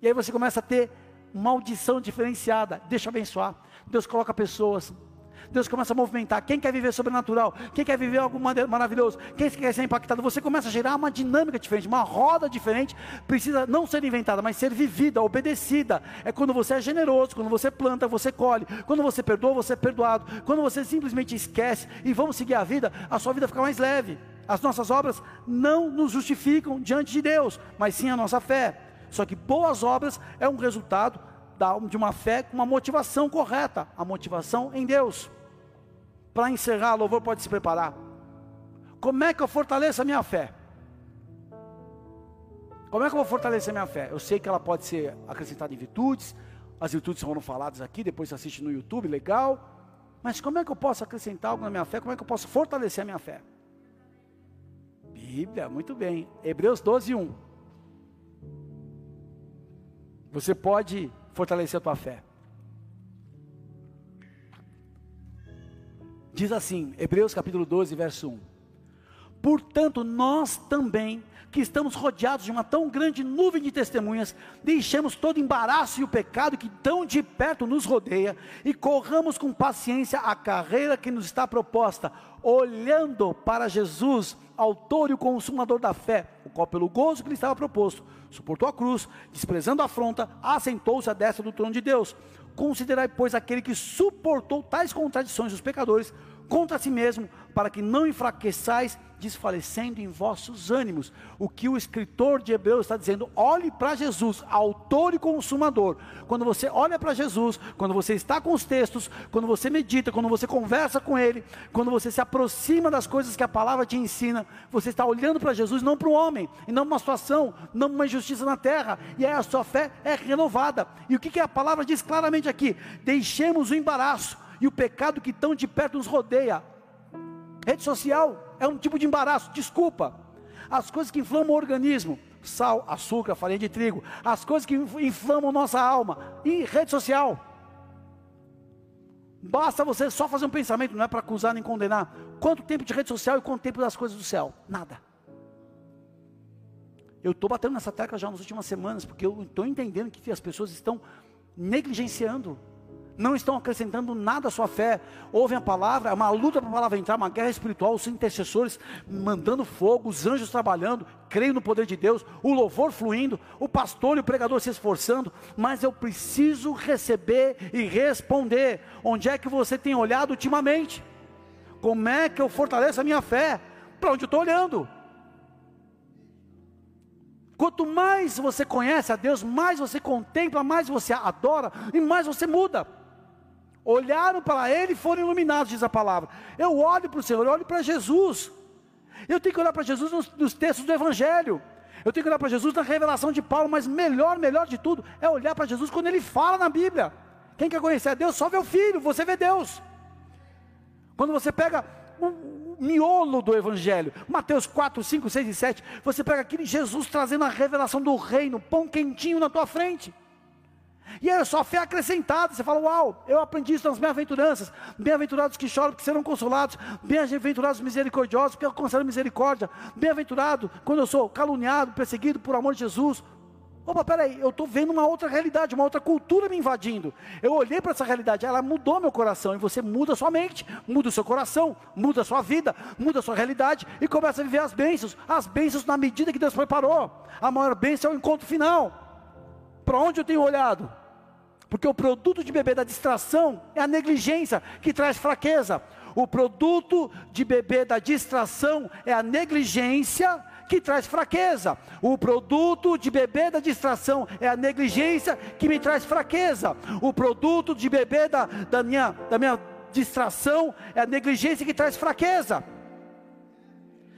E aí você começa a ter uma audição diferenciada. Deixa eu abençoar. Deus coloca pessoas. Deus começa a movimentar. Quem quer viver sobrenatural? Quem quer viver algo maravilhoso? Quem quer ser impactado? Você começa a gerar uma dinâmica diferente, uma roda diferente. Precisa não ser inventada, mas ser vivida, obedecida. É quando você é generoso, quando você planta, você colhe. Quando você perdoa, você é perdoado. Quando você simplesmente esquece e vamos seguir a vida, a sua vida fica mais leve. As nossas obras não nos justificam diante de Deus, mas sim a nossa fé. Só que boas obras é um resultado de uma fé com uma motivação correta, a motivação em Deus. Para encerrar, o louvor pode se preparar. Como é que eu fortaleço a minha fé? Como é que eu vou fortalecer a minha fé? Eu sei que ela pode ser acrescentada em virtudes, as virtudes foram faladas aqui, depois você assiste no YouTube, legal. Mas como é que eu posso acrescentar algo na minha fé? Como é que eu posso fortalecer a minha fé? Bíblia, muito bem. Hebreus 12, 1. Você pode fortalecer a tua fé. Diz assim, Hebreus capítulo 12, verso 1. Portanto, nós também, que estamos rodeados de uma tão grande nuvem de testemunhas, deixemos todo embaraço e o pecado que tão de perto nos rodeia e corramos com paciência a carreira que nos está proposta, olhando para Jesus, autor e consumador da fé, o qual pelo gozo que lhe estava proposto, suportou a cruz, desprezando a afronta, assentou-se à destra do trono de Deus. Considerai, pois, aquele que suportou tais contradições dos pecadores contra si mesmo, para que não enfraqueçais desfalecendo em vossos ânimos. O que o escritor de Hebreus está dizendo, olhe para Jesus, autor e consumador. Quando você olha para Jesus, quando você está com os textos, quando você medita, quando você conversa com Ele, quando você se aproxima das coisas que a palavra te ensina, você está olhando para Jesus, não para o homem, e não para uma situação, não para uma injustiça na terra, e aí a sua fé é renovada. E o que, que a palavra diz claramente aqui? Deixemos o embaraço e o pecado que tão de perto nos rodeia. Rede social é um tipo de embaraço, desculpa. As coisas que inflamam o organismo, sal, açúcar, farinha de trigo, as coisas que inflamam nossa alma, e rede social. Basta você só fazer um pensamento, não é para acusar nem condenar. Quanto tempo de rede social e quanto tempo das coisas do céu? Nada. Eu estou batendo nessa tecla já nas últimas semanas, porque eu estou entendendo que as pessoas estão negligenciando não estão acrescentando nada à sua fé. Ouvem a palavra, é uma luta para a palavra entrar, uma guerra espiritual, os intercessores mandando fogo, os anjos trabalhando, creio no poder de Deus, o louvor fluindo, o pastor e o pregador se esforçando, mas eu preciso receber e responder. Onde é que você tem olhado ultimamente? Como é que eu fortaleço a minha fé? Para onde eu estou olhando? Quanto mais você conhece a Deus, mais você contempla, mais você adora e mais você muda. Olharam para ele e foram iluminados, diz a palavra. Eu olho para o Senhor, eu olho para Jesus. Eu tenho que olhar para Jesus nos, nos textos do Evangelho. Eu tenho que olhar para Jesus na revelação de Paulo, mas melhor, melhor de tudo, é olhar para Jesus quando ele fala na Bíblia. Quem quer conhecer a Deus, só vê o Filho, você vê Deus. Quando você pega o miolo do Evangelho, Mateus 4, 5, 6 e 7, você pega aquele Jesus trazendo a revelação do reino, pão quentinho na tua frente. E é só fé acrescentada. Você fala, uau, eu aprendi isso nas bem-aventuranças. Bem-aventurados que choram, porque serão consolados. Bem-aventurados misericordiosos, porque alcançarão misericórdia. Bem-aventurado quando eu sou caluniado, perseguido por amor de Jesus. Opa, peraí, eu estou vendo uma outra realidade, uma outra cultura me invadindo. Eu olhei para essa realidade, ela mudou meu coração. E você muda sua mente, muda o seu coração, muda a sua vida, muda a sua realidade e começa a viver as bênçãos. As bênçãos na medida que Deus preparou. A maior bênção é o encontro final. Para onde eu tenho olhado? Porque o produto de beber da distração é a negligência que traz fraqueza. O produto de beber da distração é a negligência que traz fraqueza. O produto de beber da distração é a negligência que me traz fraqueza. O produto de beber da, da, minha, da minha distração é a negligência que traz fraqueza.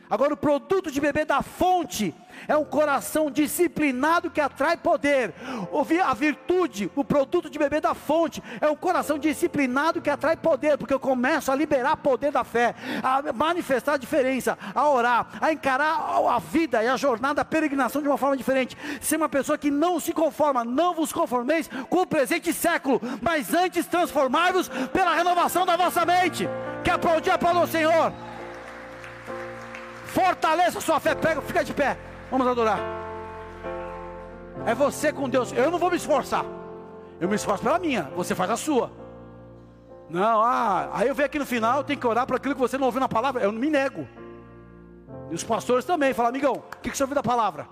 Agora, o produto de beber da fonte é um coração disciplinado que atrai poder. A virtude, o produto de beber da fonte, é um coração disciplinado que atrai poder, porque eu começo a liberar poder da fé, a manifestar a diferença, a orar, a encarar a vida e a jornada, a peregrinação de uma forma diferente. Ser uma pessoa que não se conforma, não vos conformeis com o presente século, mas antes transformai-vos pela renovação da vossa mente. Que aplaudir a o Senhor. Fortaleça sua fé, pega, fica de pé. Vamos adorar. É você com Deus. Eu não vou me esforçar. Eu me esforço pela minha, você faz a sua. Não, ah, aí eu venho aqui no final, tem que orar para aquilo que você não ouviu na palavra. Eu não me nego. E os pastores também falam, amigão, o que, que você ouviu da palavra?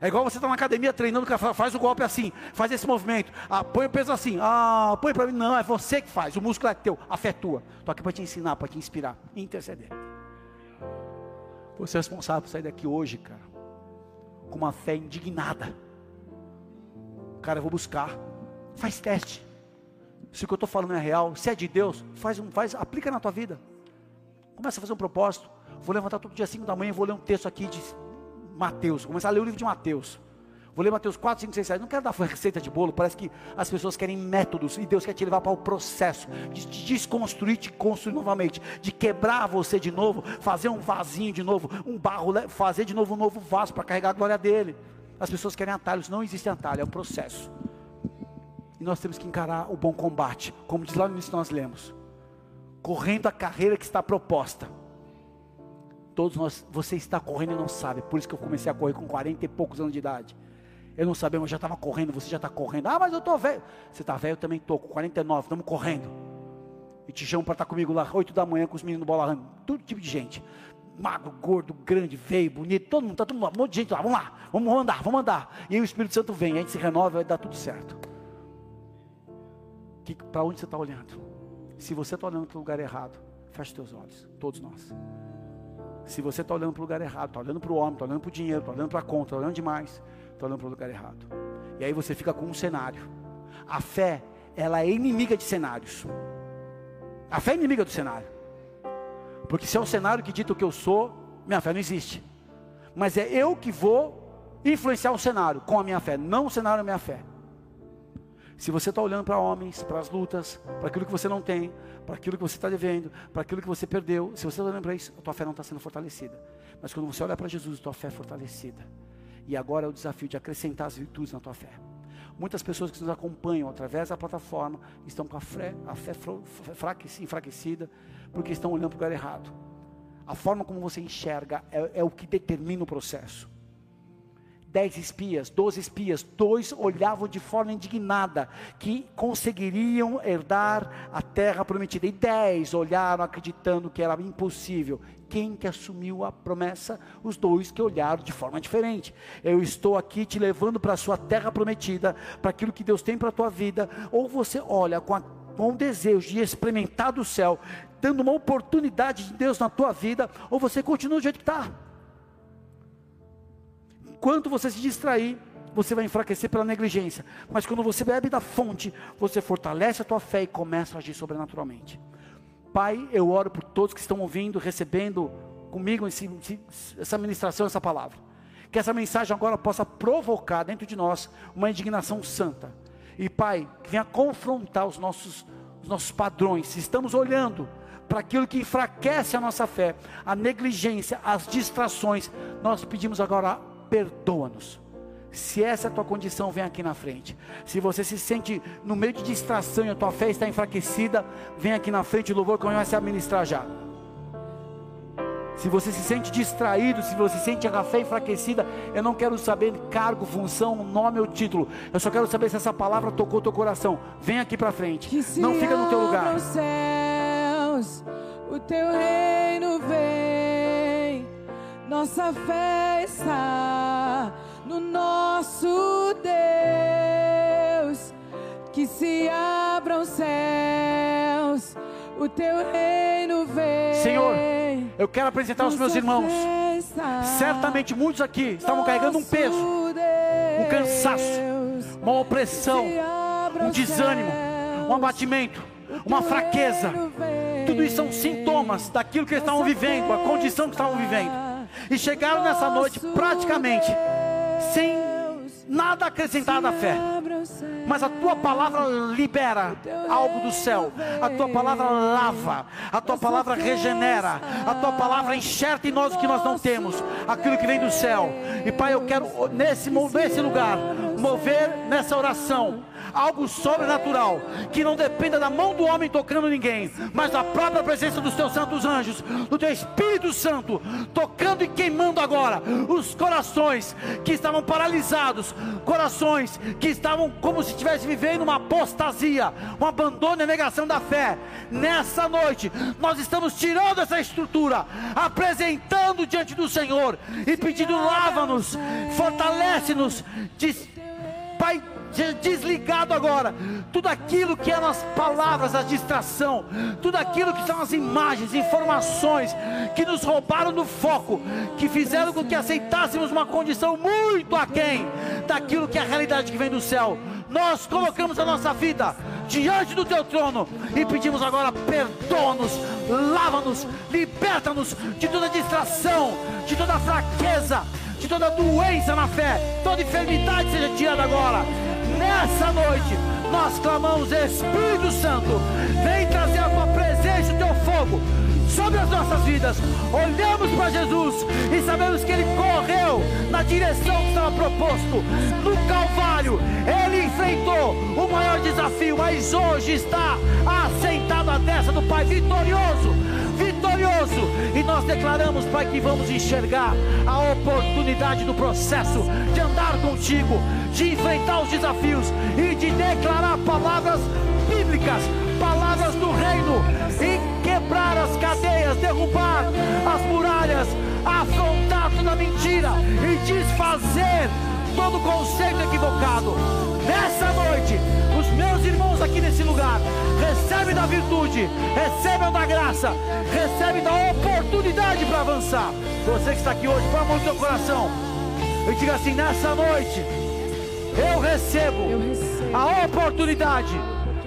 É igual você está na academia treinando, faz o golpe assim, faz esse movimento, ah, põe o peso assim, ah, põe para mim, não, é você que faz, o músculo é teu, a fé é tua. Estou aqui para te ensinar, para te inspirar interceder. Você é responsável por sair daqui hoje, cara, com uma fé indignada. Cara, eu vou buscar, faz teste. Se o que eu estou falando é real, se é de Deus, faz um, faz, aplica na tua vida. Começa a fazer um propósito. Vou levantar todo dia 5 da manhã e vou ler um texto aqui de Mateus. Começar a ler o livro de Mateus. Vou ler Mateus 4, 5, 6, 7. Não quero dar receita de bolo. Parece que as pessoas querem métodos. E Deus quer te levar para o processo de te desconstruir, te construir novamente. De quebrar você de novo. Fazer um vasinho de novo. Um barro. Fazer de novo um novo vaso para carregar a glória dele. As pessoas querem atalhos. Não existe atalho. É um processo. E nós temos que encarar o bom combate. Como diz lá no início nós lemos. Correndo a carreira que está proposta Todos nós, você está correndo e não sabe. Por isso que eu comecei a correr com 40 e poucos anos de idade. Eu não sabia, mas já estava correndo, você já está correndo. Ah, mas eu estou velho. Você está velho, eu também estou, com 49, estamos correndo. E te chamo para estar comigo lá, 8 da manhã, com os meninos bola rando. Todo tipo de gente. Magro, gordo, grande, veio, bonito, todo mundo, está todo mundo, um monte de gente lá, vamos lá, vamos andar, vamos andar. E aí o Espírito Santo vem, a gente se renova, vai dar tudo certo. Para onde você está olhando? Se você está olhando para o lugar errado, feche teus olhos, todos nós. Se você está olhando para o lugar errado, está olhando para o homem, está olhando para o dinheiro, está olhando para a conta, está olhando demais, está olhando para o lugar errado. E aí você fica com um cenário. A fé, ela é inimiga de cenários. A fé é inimiga do cenário. Porque se é o cenário que dita o que eu sou, minha fé não existe. Mas é eu que vou influenciar o cenário com a minha fé, não o cenário a minha fé. Se você está olhando para homens, para as lutas, para aquilo que você não tem, para aquilo que você está devendo, para aquilo que você perdeu, se você está olhando para isso, a tua fé não está sendo fortalecida. Mas quando você olha para Jesus, a tua fé é fortalecida. E agora é o desafio de acrescentar as virtudes na tua fé. Muitas pessoas que nos acompanham através da plataforma estão com a fé, a fé enfraquecida, porque estão olhando para o lugar errado. A forma como você enxerga é, é o que determina o processo dez espias, doze espias, dois olhavam de forma indignada que conseguiriam herdar a terra prometida, e dez olharam acreditando que era impossível. Quem que assumiu a promessa? Os dois que olharam de forma diferente. Eu estou aqui te levando para a sua terra prometida, para aquilo que Deus tem para a tua vida, ou você olha com, a, com um desejo de experimentar do céu, dando uma oportunidade de Deus na tua vida, ou você continua do jeito que está. Enquanto você se distrair, você vai enfraquecer pela negligência. Mas quando você bebe da fonte, você fortalece a tua fé e começa a agir sobrenaturalmente. Pai, eu oro por todos que estão ouvindo, recebendo comigo esse, essa ministração, essa palavra. Que essa mensagem agora possa provocar dentro de nós uma indignação santa. E Pai, que venha confrontar os nossos, os nossos padrões. Se estamos olhando para aquilo que enfraquece a nossa fé, a negligência, as distrações, nós pedimos agora perdoa-nos. Se essa é a tua condição, vem aqui na frente. Se você se sente no meio de distração e a tua fé está enfraquecida, vem aqui na frente, o louvor começa a ministrar já. Se você se sente distraído, se você sente a fé enfraquecida, eu não quero saber cargo, função, nome ou título. Eu só quero saber se essa palavra tocou teu coração. Vem aqui para frente. Não fica no teu lugar. Céus, o teu reino vem nossa fé está no nosso Deus. Que se abram os céus, o teu reino vem. Senhor, eu quero apresentar os meus irmãos. Certamente muitos aqui estavam carregando um peso, um cansaço, uma opressão, um desânimo, um abatimento, uma fraqueza. Tudo isso são sintomas daquilo que eles estavam vivendo, a condição que estavam vivendo e chegaram nessa noite praticamente sem nada acrescentado à fé. Mas a tua palavra libera algo do céu. A tua palavra lava. A tua palavra regenera. A tua palavra enxerta em nós o que nós não temos. Aquilo que vem do céu. E Pai, eu quero nesse, nesse lugar mover nessa oração algo sobrenatural, que não dependa da mão do homem tocando ninguém, mas da própria presença dos teus santos anjos, do teu Espírito Santo, tocando e queimando agora os corações que estavam paralisados, corações que estavam como se estivessem vivendo uma apostasia, um abandono e negação da fé. Nessa noite, nós estamos tirando essa estrutura, apresentando diante do Senhor e pedindo: lava-nos, fortalece-nos, Pai desligado agora. Tudo aquilo que eram as palavras, a distração, tudo aquilo que são as imagens, informações que nos roubaram do foco, que fizeram com que aceitássemos uma condição muito aquém daquilo que é a realidade que vem do céu. Nós colocamos a nossa vida diante do teu trono e pedimos agora: perdoa-nos, lava-nos, liberta-nos de toda distração, de toda fraqueza, de toda doença na fé, toda enfermidade seja tirada agora nessa noite, nós clamamos, Espírito Santo, vem trazer a tua presença o teu fogo sobre as nossas vidas. Olhamos para Jesus e sabemos que ele correu na direção que estava proposto. No Calvário, ele enfrentou o maior desafio, mas hoje está assentado à destra do Pai, vitorioso vitorioso. E nós declaramos, Pai, que vamos enxergar a oportunidade do processo de andar contigo, de enfrentar os desafios e de declarar palavras bíblicas, palavras do reino, e quebrar as cadeias, derrubar as muralhas, afrontar toda mentira e desfazer todo conceito equivocado. Nessa noite, os meus irmãos aqui nesse lugar recebem da virtude, recebem da graça, recebem da oportunidade para avançar. Você que está aqui hoje, põe a mão no seu coração e diga assim: nessa noite, eu recebo, eu recebo. a oportunidade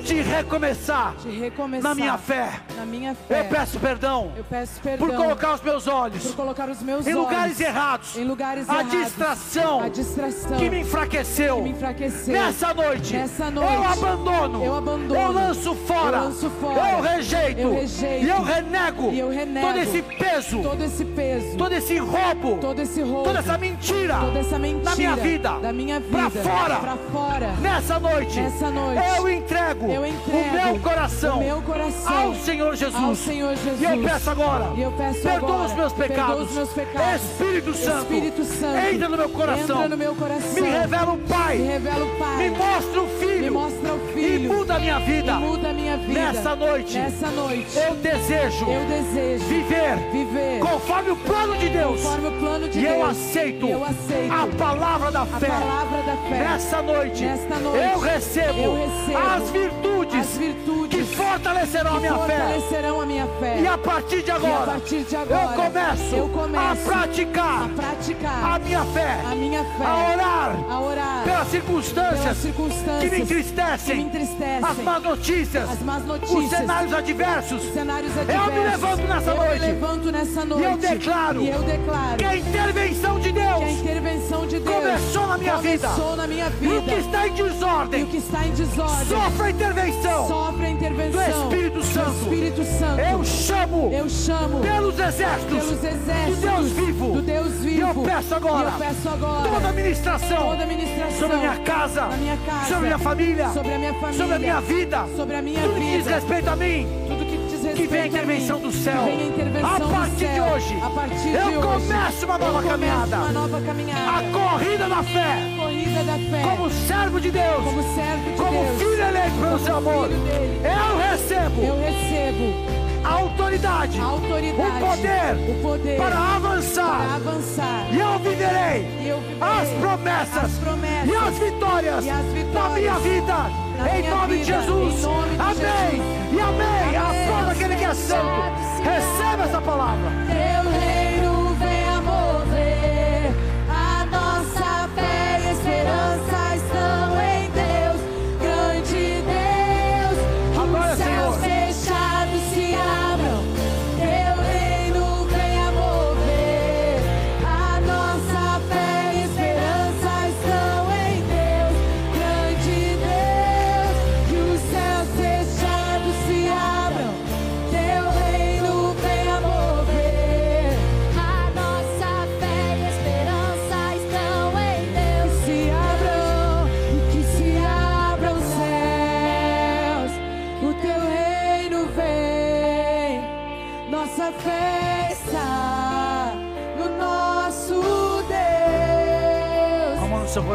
de recomeçar, de recomeçar na, minha fé. na minha fé. Eu peço perdão, eu peço perdão por colocar os meus olhos, os meus em olhos lugares errados, em lugares a errados, distração, a distração que me enfraqueceu. Que me enfraqueceu. Nessa noite, Nessa noite eu abandono, eu abandono, eu lanço fora, eu, lanço fora, eu, rejeito, eu rejeito, e eu renego, e eu renego todo esse peso, todo esse peso, todo esse roubo, todo esse roubo, toda essa mentira, toda essa mentira da minha vida, da minha vida, para fora, para fora. Nessa noite, nessa noite, eu entrego, eu entrego o meu coração, meu coração ao Senhor Jesus. Ao Senhor Jesus. E eu peço agora, e eu peço perdoa agora, os meus pecados. Os meus pecados. Espírito, Santo, Espírito Santo, entra no meu coração. Entra no meu coração. Me revela o Pai. Me revela o Pai. Me mostra o Filho. Filho. E muda a minha vida. Minha vida. Nessa noite. Nessa noite. Eu desejo. Eu desejo viver. Viver. Conforme o plano de Deus. Plano de e Deus. Eu aceito, eu aceito. A palavra da fé. A palavra da fé. Nessa noite. Noite. Eu recebo. Eu recebo as virtudes. As virtudes fortalecerão a minha fortalecerão fé. A minha fé. E a partir de agora, a partir de agora eu, começo eu começo a praticar, a praticar a minha fé, a minha fé, a orar, a orar pelas circunstâncias, pelas circunstâncias que me entristecem, que me entristecem as más notícias, as más notícias os cenários adversos. cenários adversos. Eu me levanto nessa noite. Levanto nessa noite. E eu declaro, e eu declaro que a intervenção de Deus, que a intervenção de Deus começou na minha vida. Começou na minha vida. E o que está em desordem, e o que está em desordem, sofre a intervenção, sofre a intervenção do Espírito Santo. Do Espírito Santo. Eu chamo, eu chamo pelos exércitos, pelos exércitos do Deus vivo, do Deus vivo. E eu peço agora, eu peço agora toda a ministração, toda a ministração sobre a minha casa, na minha casa, sobre a minha família, sobre a minha família, sobre a minha vida, sobre a minha tudo vida, que diz respeito a mim, tudo que vem a intervenção do céu. A partir de hoje, eu começo uma nova caminhada, a corrida da fé, da como servo de Deus, como filho eleito pelo seu amor, eu recebo, eu recebo a autoridade, a autoridade o, poder o poder para avançar, para avançar. E eu viverei, e eu viverei as, promessas, as promessas e as vitórias, e as vitórias na minha vida, em nome de Jesus, amém, e amém, Amém. aplauda aquele que é santo, receba essa palavra.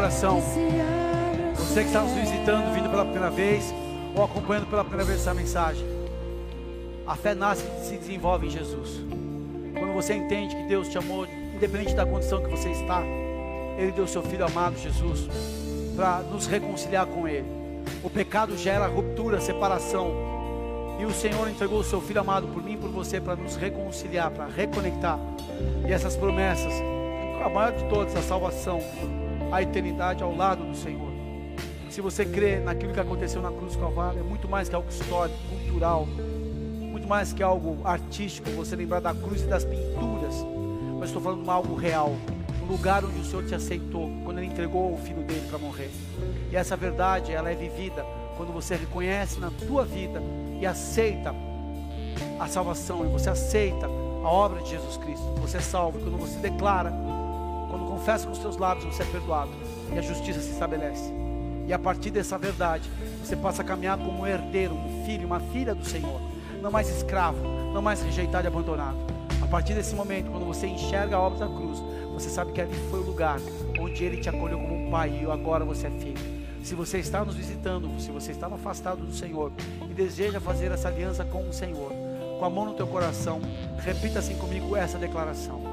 Coração. Você que está nos visitando, vindo pela primeira vez, ou acompanhando pela primeira vez essa mensagem. A fé nasce e se desenvolve em Jesus. Quando você entende que Deus te amou, independente da condição que você está, Ele deu seu Filho amado, Jesus, para nos reconciliar com Ele. O pecado gera ruptura, separação. E o Senhor entregou o seu Filho amado por mim e por você para nos reconciliar, para reconectar. E essas promessas, a maior de todas, a salvação, a eternidade ao lado do Senhor. Se você crê naquilo que aconteceu na cruz do Calvário, é muito mais que algo histórico, cultural, muito mais que algo artístico, você lembrar da cruz e das pinturas, mas estou falando de algo real, um lugar onde o Senhor te aceitou, quando Ele entregou o Filho dele para morrer. E essa verdade, ela é vivida quando você reconhece na tua vida e aceita a salvação, e você aceita a obra de Jesus Cristo, você é salvo, quando você declara, confessa com os seus lábios, você é perdoado, e a justiça se estabelece. E a partir dessa verdade, você passa a caminhar como um herdeiro, um filho, uma filha do Senhor. Não mais escravo, não mais rejeitado e abandonado. A partir desse momento, quando você enxerga a obra da cruz, você sabe que ali foi o lugar onde Ele te acolheu como um pai e agora você é filho. Se você está nos visitando, se você estava afastado do Senhor e deseja fazer essa aliança com o Senhor, com a mão no teu coração, repita assim comigo essa declaração.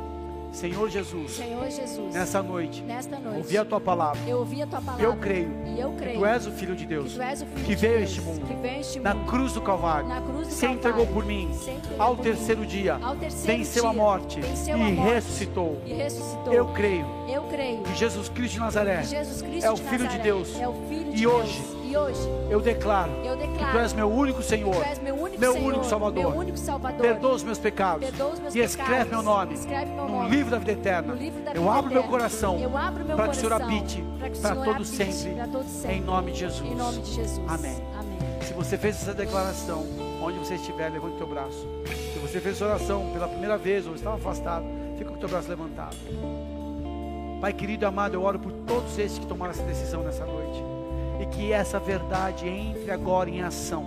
Senhor Jesus, Senhor Jesus, nessa noite, nesta noite, ouvi a tua palavra. eu ouvi a tua palavra. Eu creio E eu que creio. tu és o Filho de que Deus, tu és o Filho que de veio a Deus, este mundo, que veio a este na mundo, cruz do Calvário, na cruz do se Calvário, entregou por mim, entregou ao por terceiro mim, dia, ao terceiro venceu a dia, morte venceu e a morte, ressuscitou. e ressuscitou. Eu creio Eu creio. que Jesus Cristo de Nazaré que Jesus Cristo é o de Filho de Nazaré Deus. É o Filho E de hoje, Deus. E hoje eu declaro eu que declaro tu és meu único que Senhor, único meu Senhor, único Salvador. meu único Salvador. perdoa os meus pecados os meus e escreve pecados. meu nome Escreve meu no nome livro da vida eterna. no da Eu vida abro meu eterna. coração Eu abro meu para que o Senhor coração habite para que o Senhor todo habite sempre, para todo sempre. em nome de Jesus. Em nome de Jesus. Amém. Amém. Se você fez essa declaração, onde você estiver, levante o teu braço. Se você fez essa oração pela primeira vez ou estava afastado, fica com o teu braço levantado. Pai querido e amado, eu oro por todos esses que tomaram essa decisão nessa noite. E que essa verdade entre agora em ação.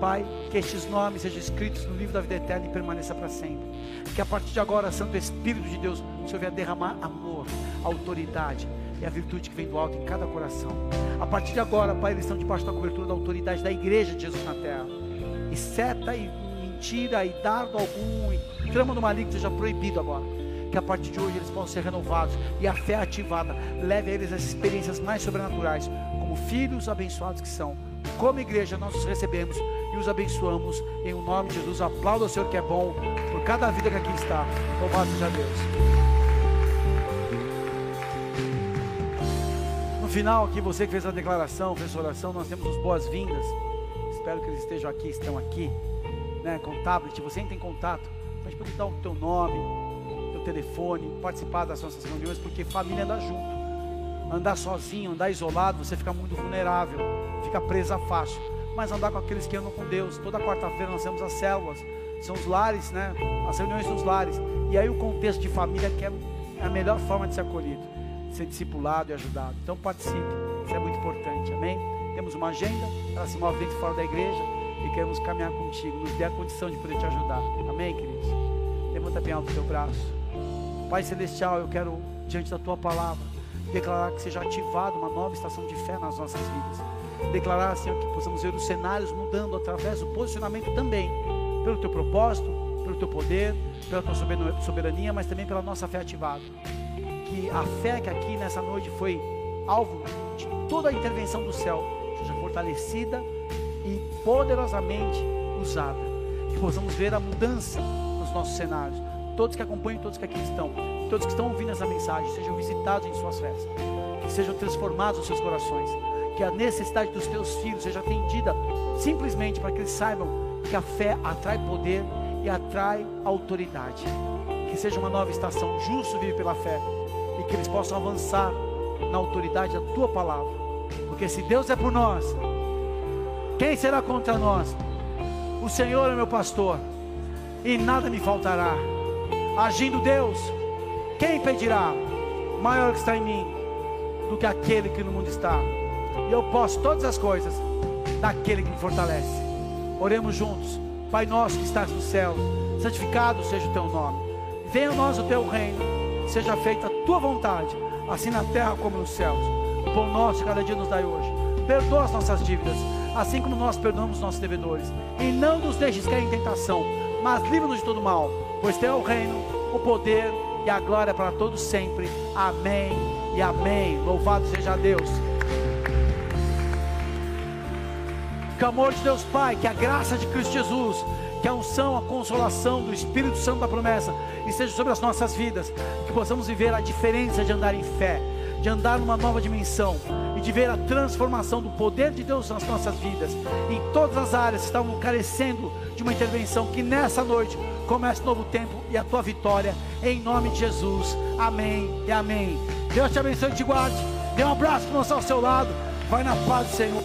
Pai, que estes nomes sejam escritos no livro da vida eterna e permaneça para sempre. Que a partir de agora, Santo Espírito de Deus, o Senhor venha derramar amor, autoridade e a virtude que vem do alto em cada coração. A partir de agora, Pai, eles estão debaixo da cobertura da autoridade da igreja de Jesus na terra. E seta e mentira e dardo algum e trama do maligno seja proibido agora. Que a partir de hoje eles possam ser renovados e a fé ativada leve a eles as experiências mais sobrenaturais, como filhos abençoados que são. Como igreja, nós os recebemos e os abençoamos em o nome de Jesus. Aplauda o Senhor que é bom por cada vida que aqui está. Louvado seja Deus. No final aqui, você que fez a declaração, fez a oração, nós temos as boas-vindas. Espero que eles estejam aqui, estão aqui, né, com tablet. Você entra em contato, gente poder dar o teu nome, teu telefone, participar das nossas reuniões, porque família anda junto. Andar sozinho, andar isolado, você fica muito vulnerável, fica presa fácil. Mas andar com aqueles que andam com Deus. Toda quarta-feira nós temos as células, são os lares, né? As reuniões nos lares. E aí o contexto de família que é a melhor forma de ser acolhido, ser discipulado e ajudado. Então participe, isso é muito importante, amém? Temos uma agenda, ela se move dentro fora da igreja e queremos caminhar contigo, nos dê a condição de poder te ajudar, amém, queridos? Levanta bem alto o teu braço. Pai Celestial, eu quero, diante da tua palavra, declarar que seja ativada uma nova estação de fé nas nossas vidas. Declarar, Senhor, que possamos ver os cenários mudando através do posicionamento também, pelo teu propósito, pelo teu poder, pela tua soberania- mas também pela nossa fé ativada. Que a fé que aqui nessa noite foi alvo de toda a intervenção do céu seja fortalecida e poderosamente usada. Que possamos ver a mudança nos nossos cenários. Todos que acompanham, todos que aqui estão, todos que estão ouvindo essa mensagem, sejam visitados em suas festas, que sejam transformados os seus corações, que a necessidade dos teus filhos seja atendida simplesmente para que eles saibam que a fé atrai poder e atrai autoridade. Que seja uma nova estação, justo vive pela fé, e que eles possam avançar na autoridade da tua palavra, porque se Deus é por nós, quem será contra nós? O Senhor é meu pastor, e nada me faltará. Agindo Deus, quem impedirá? Maior que está em mim do que aquele que no mundo está. E eu posso todas as coisas daquele que me fortalece. Oremos juntos. Pai nosso que estás no céu, santificado seja o teu nome. Venha a nós o teu reino. seja feita a tua vontade, assim na terra como nos céus. O pão nosso cada dia nos dai hoje. Perdoa as nossas dívidas, assim como nós perdoamos os nossos devedores. E não nos deixes cair em tentação, mas livra-nos de todo mal, pois teu é o reino, o poder e a glória para todos sempre. Amém e amém. Louvado seja Deus. Que o amor de Deus Pai, que a graça de Cristo Jesus, que a unção, a consolação do Espírito Santo da promessa esteja sobre as nossas vidas, que possamos viver a diferença de andar em fé, de andar numa nova dimensão e de ver a transformação do poder de Deus nas nossas vidas, em todas as áreas que estavam carecendo de uma intervenção, que nessa noite comece um novo tempo e a tua vitória, em nome de Jesus, amém e amém. Deus te abençoe e te guarde, dê um abraço para o ao seu lado, vai na paz do Senhor.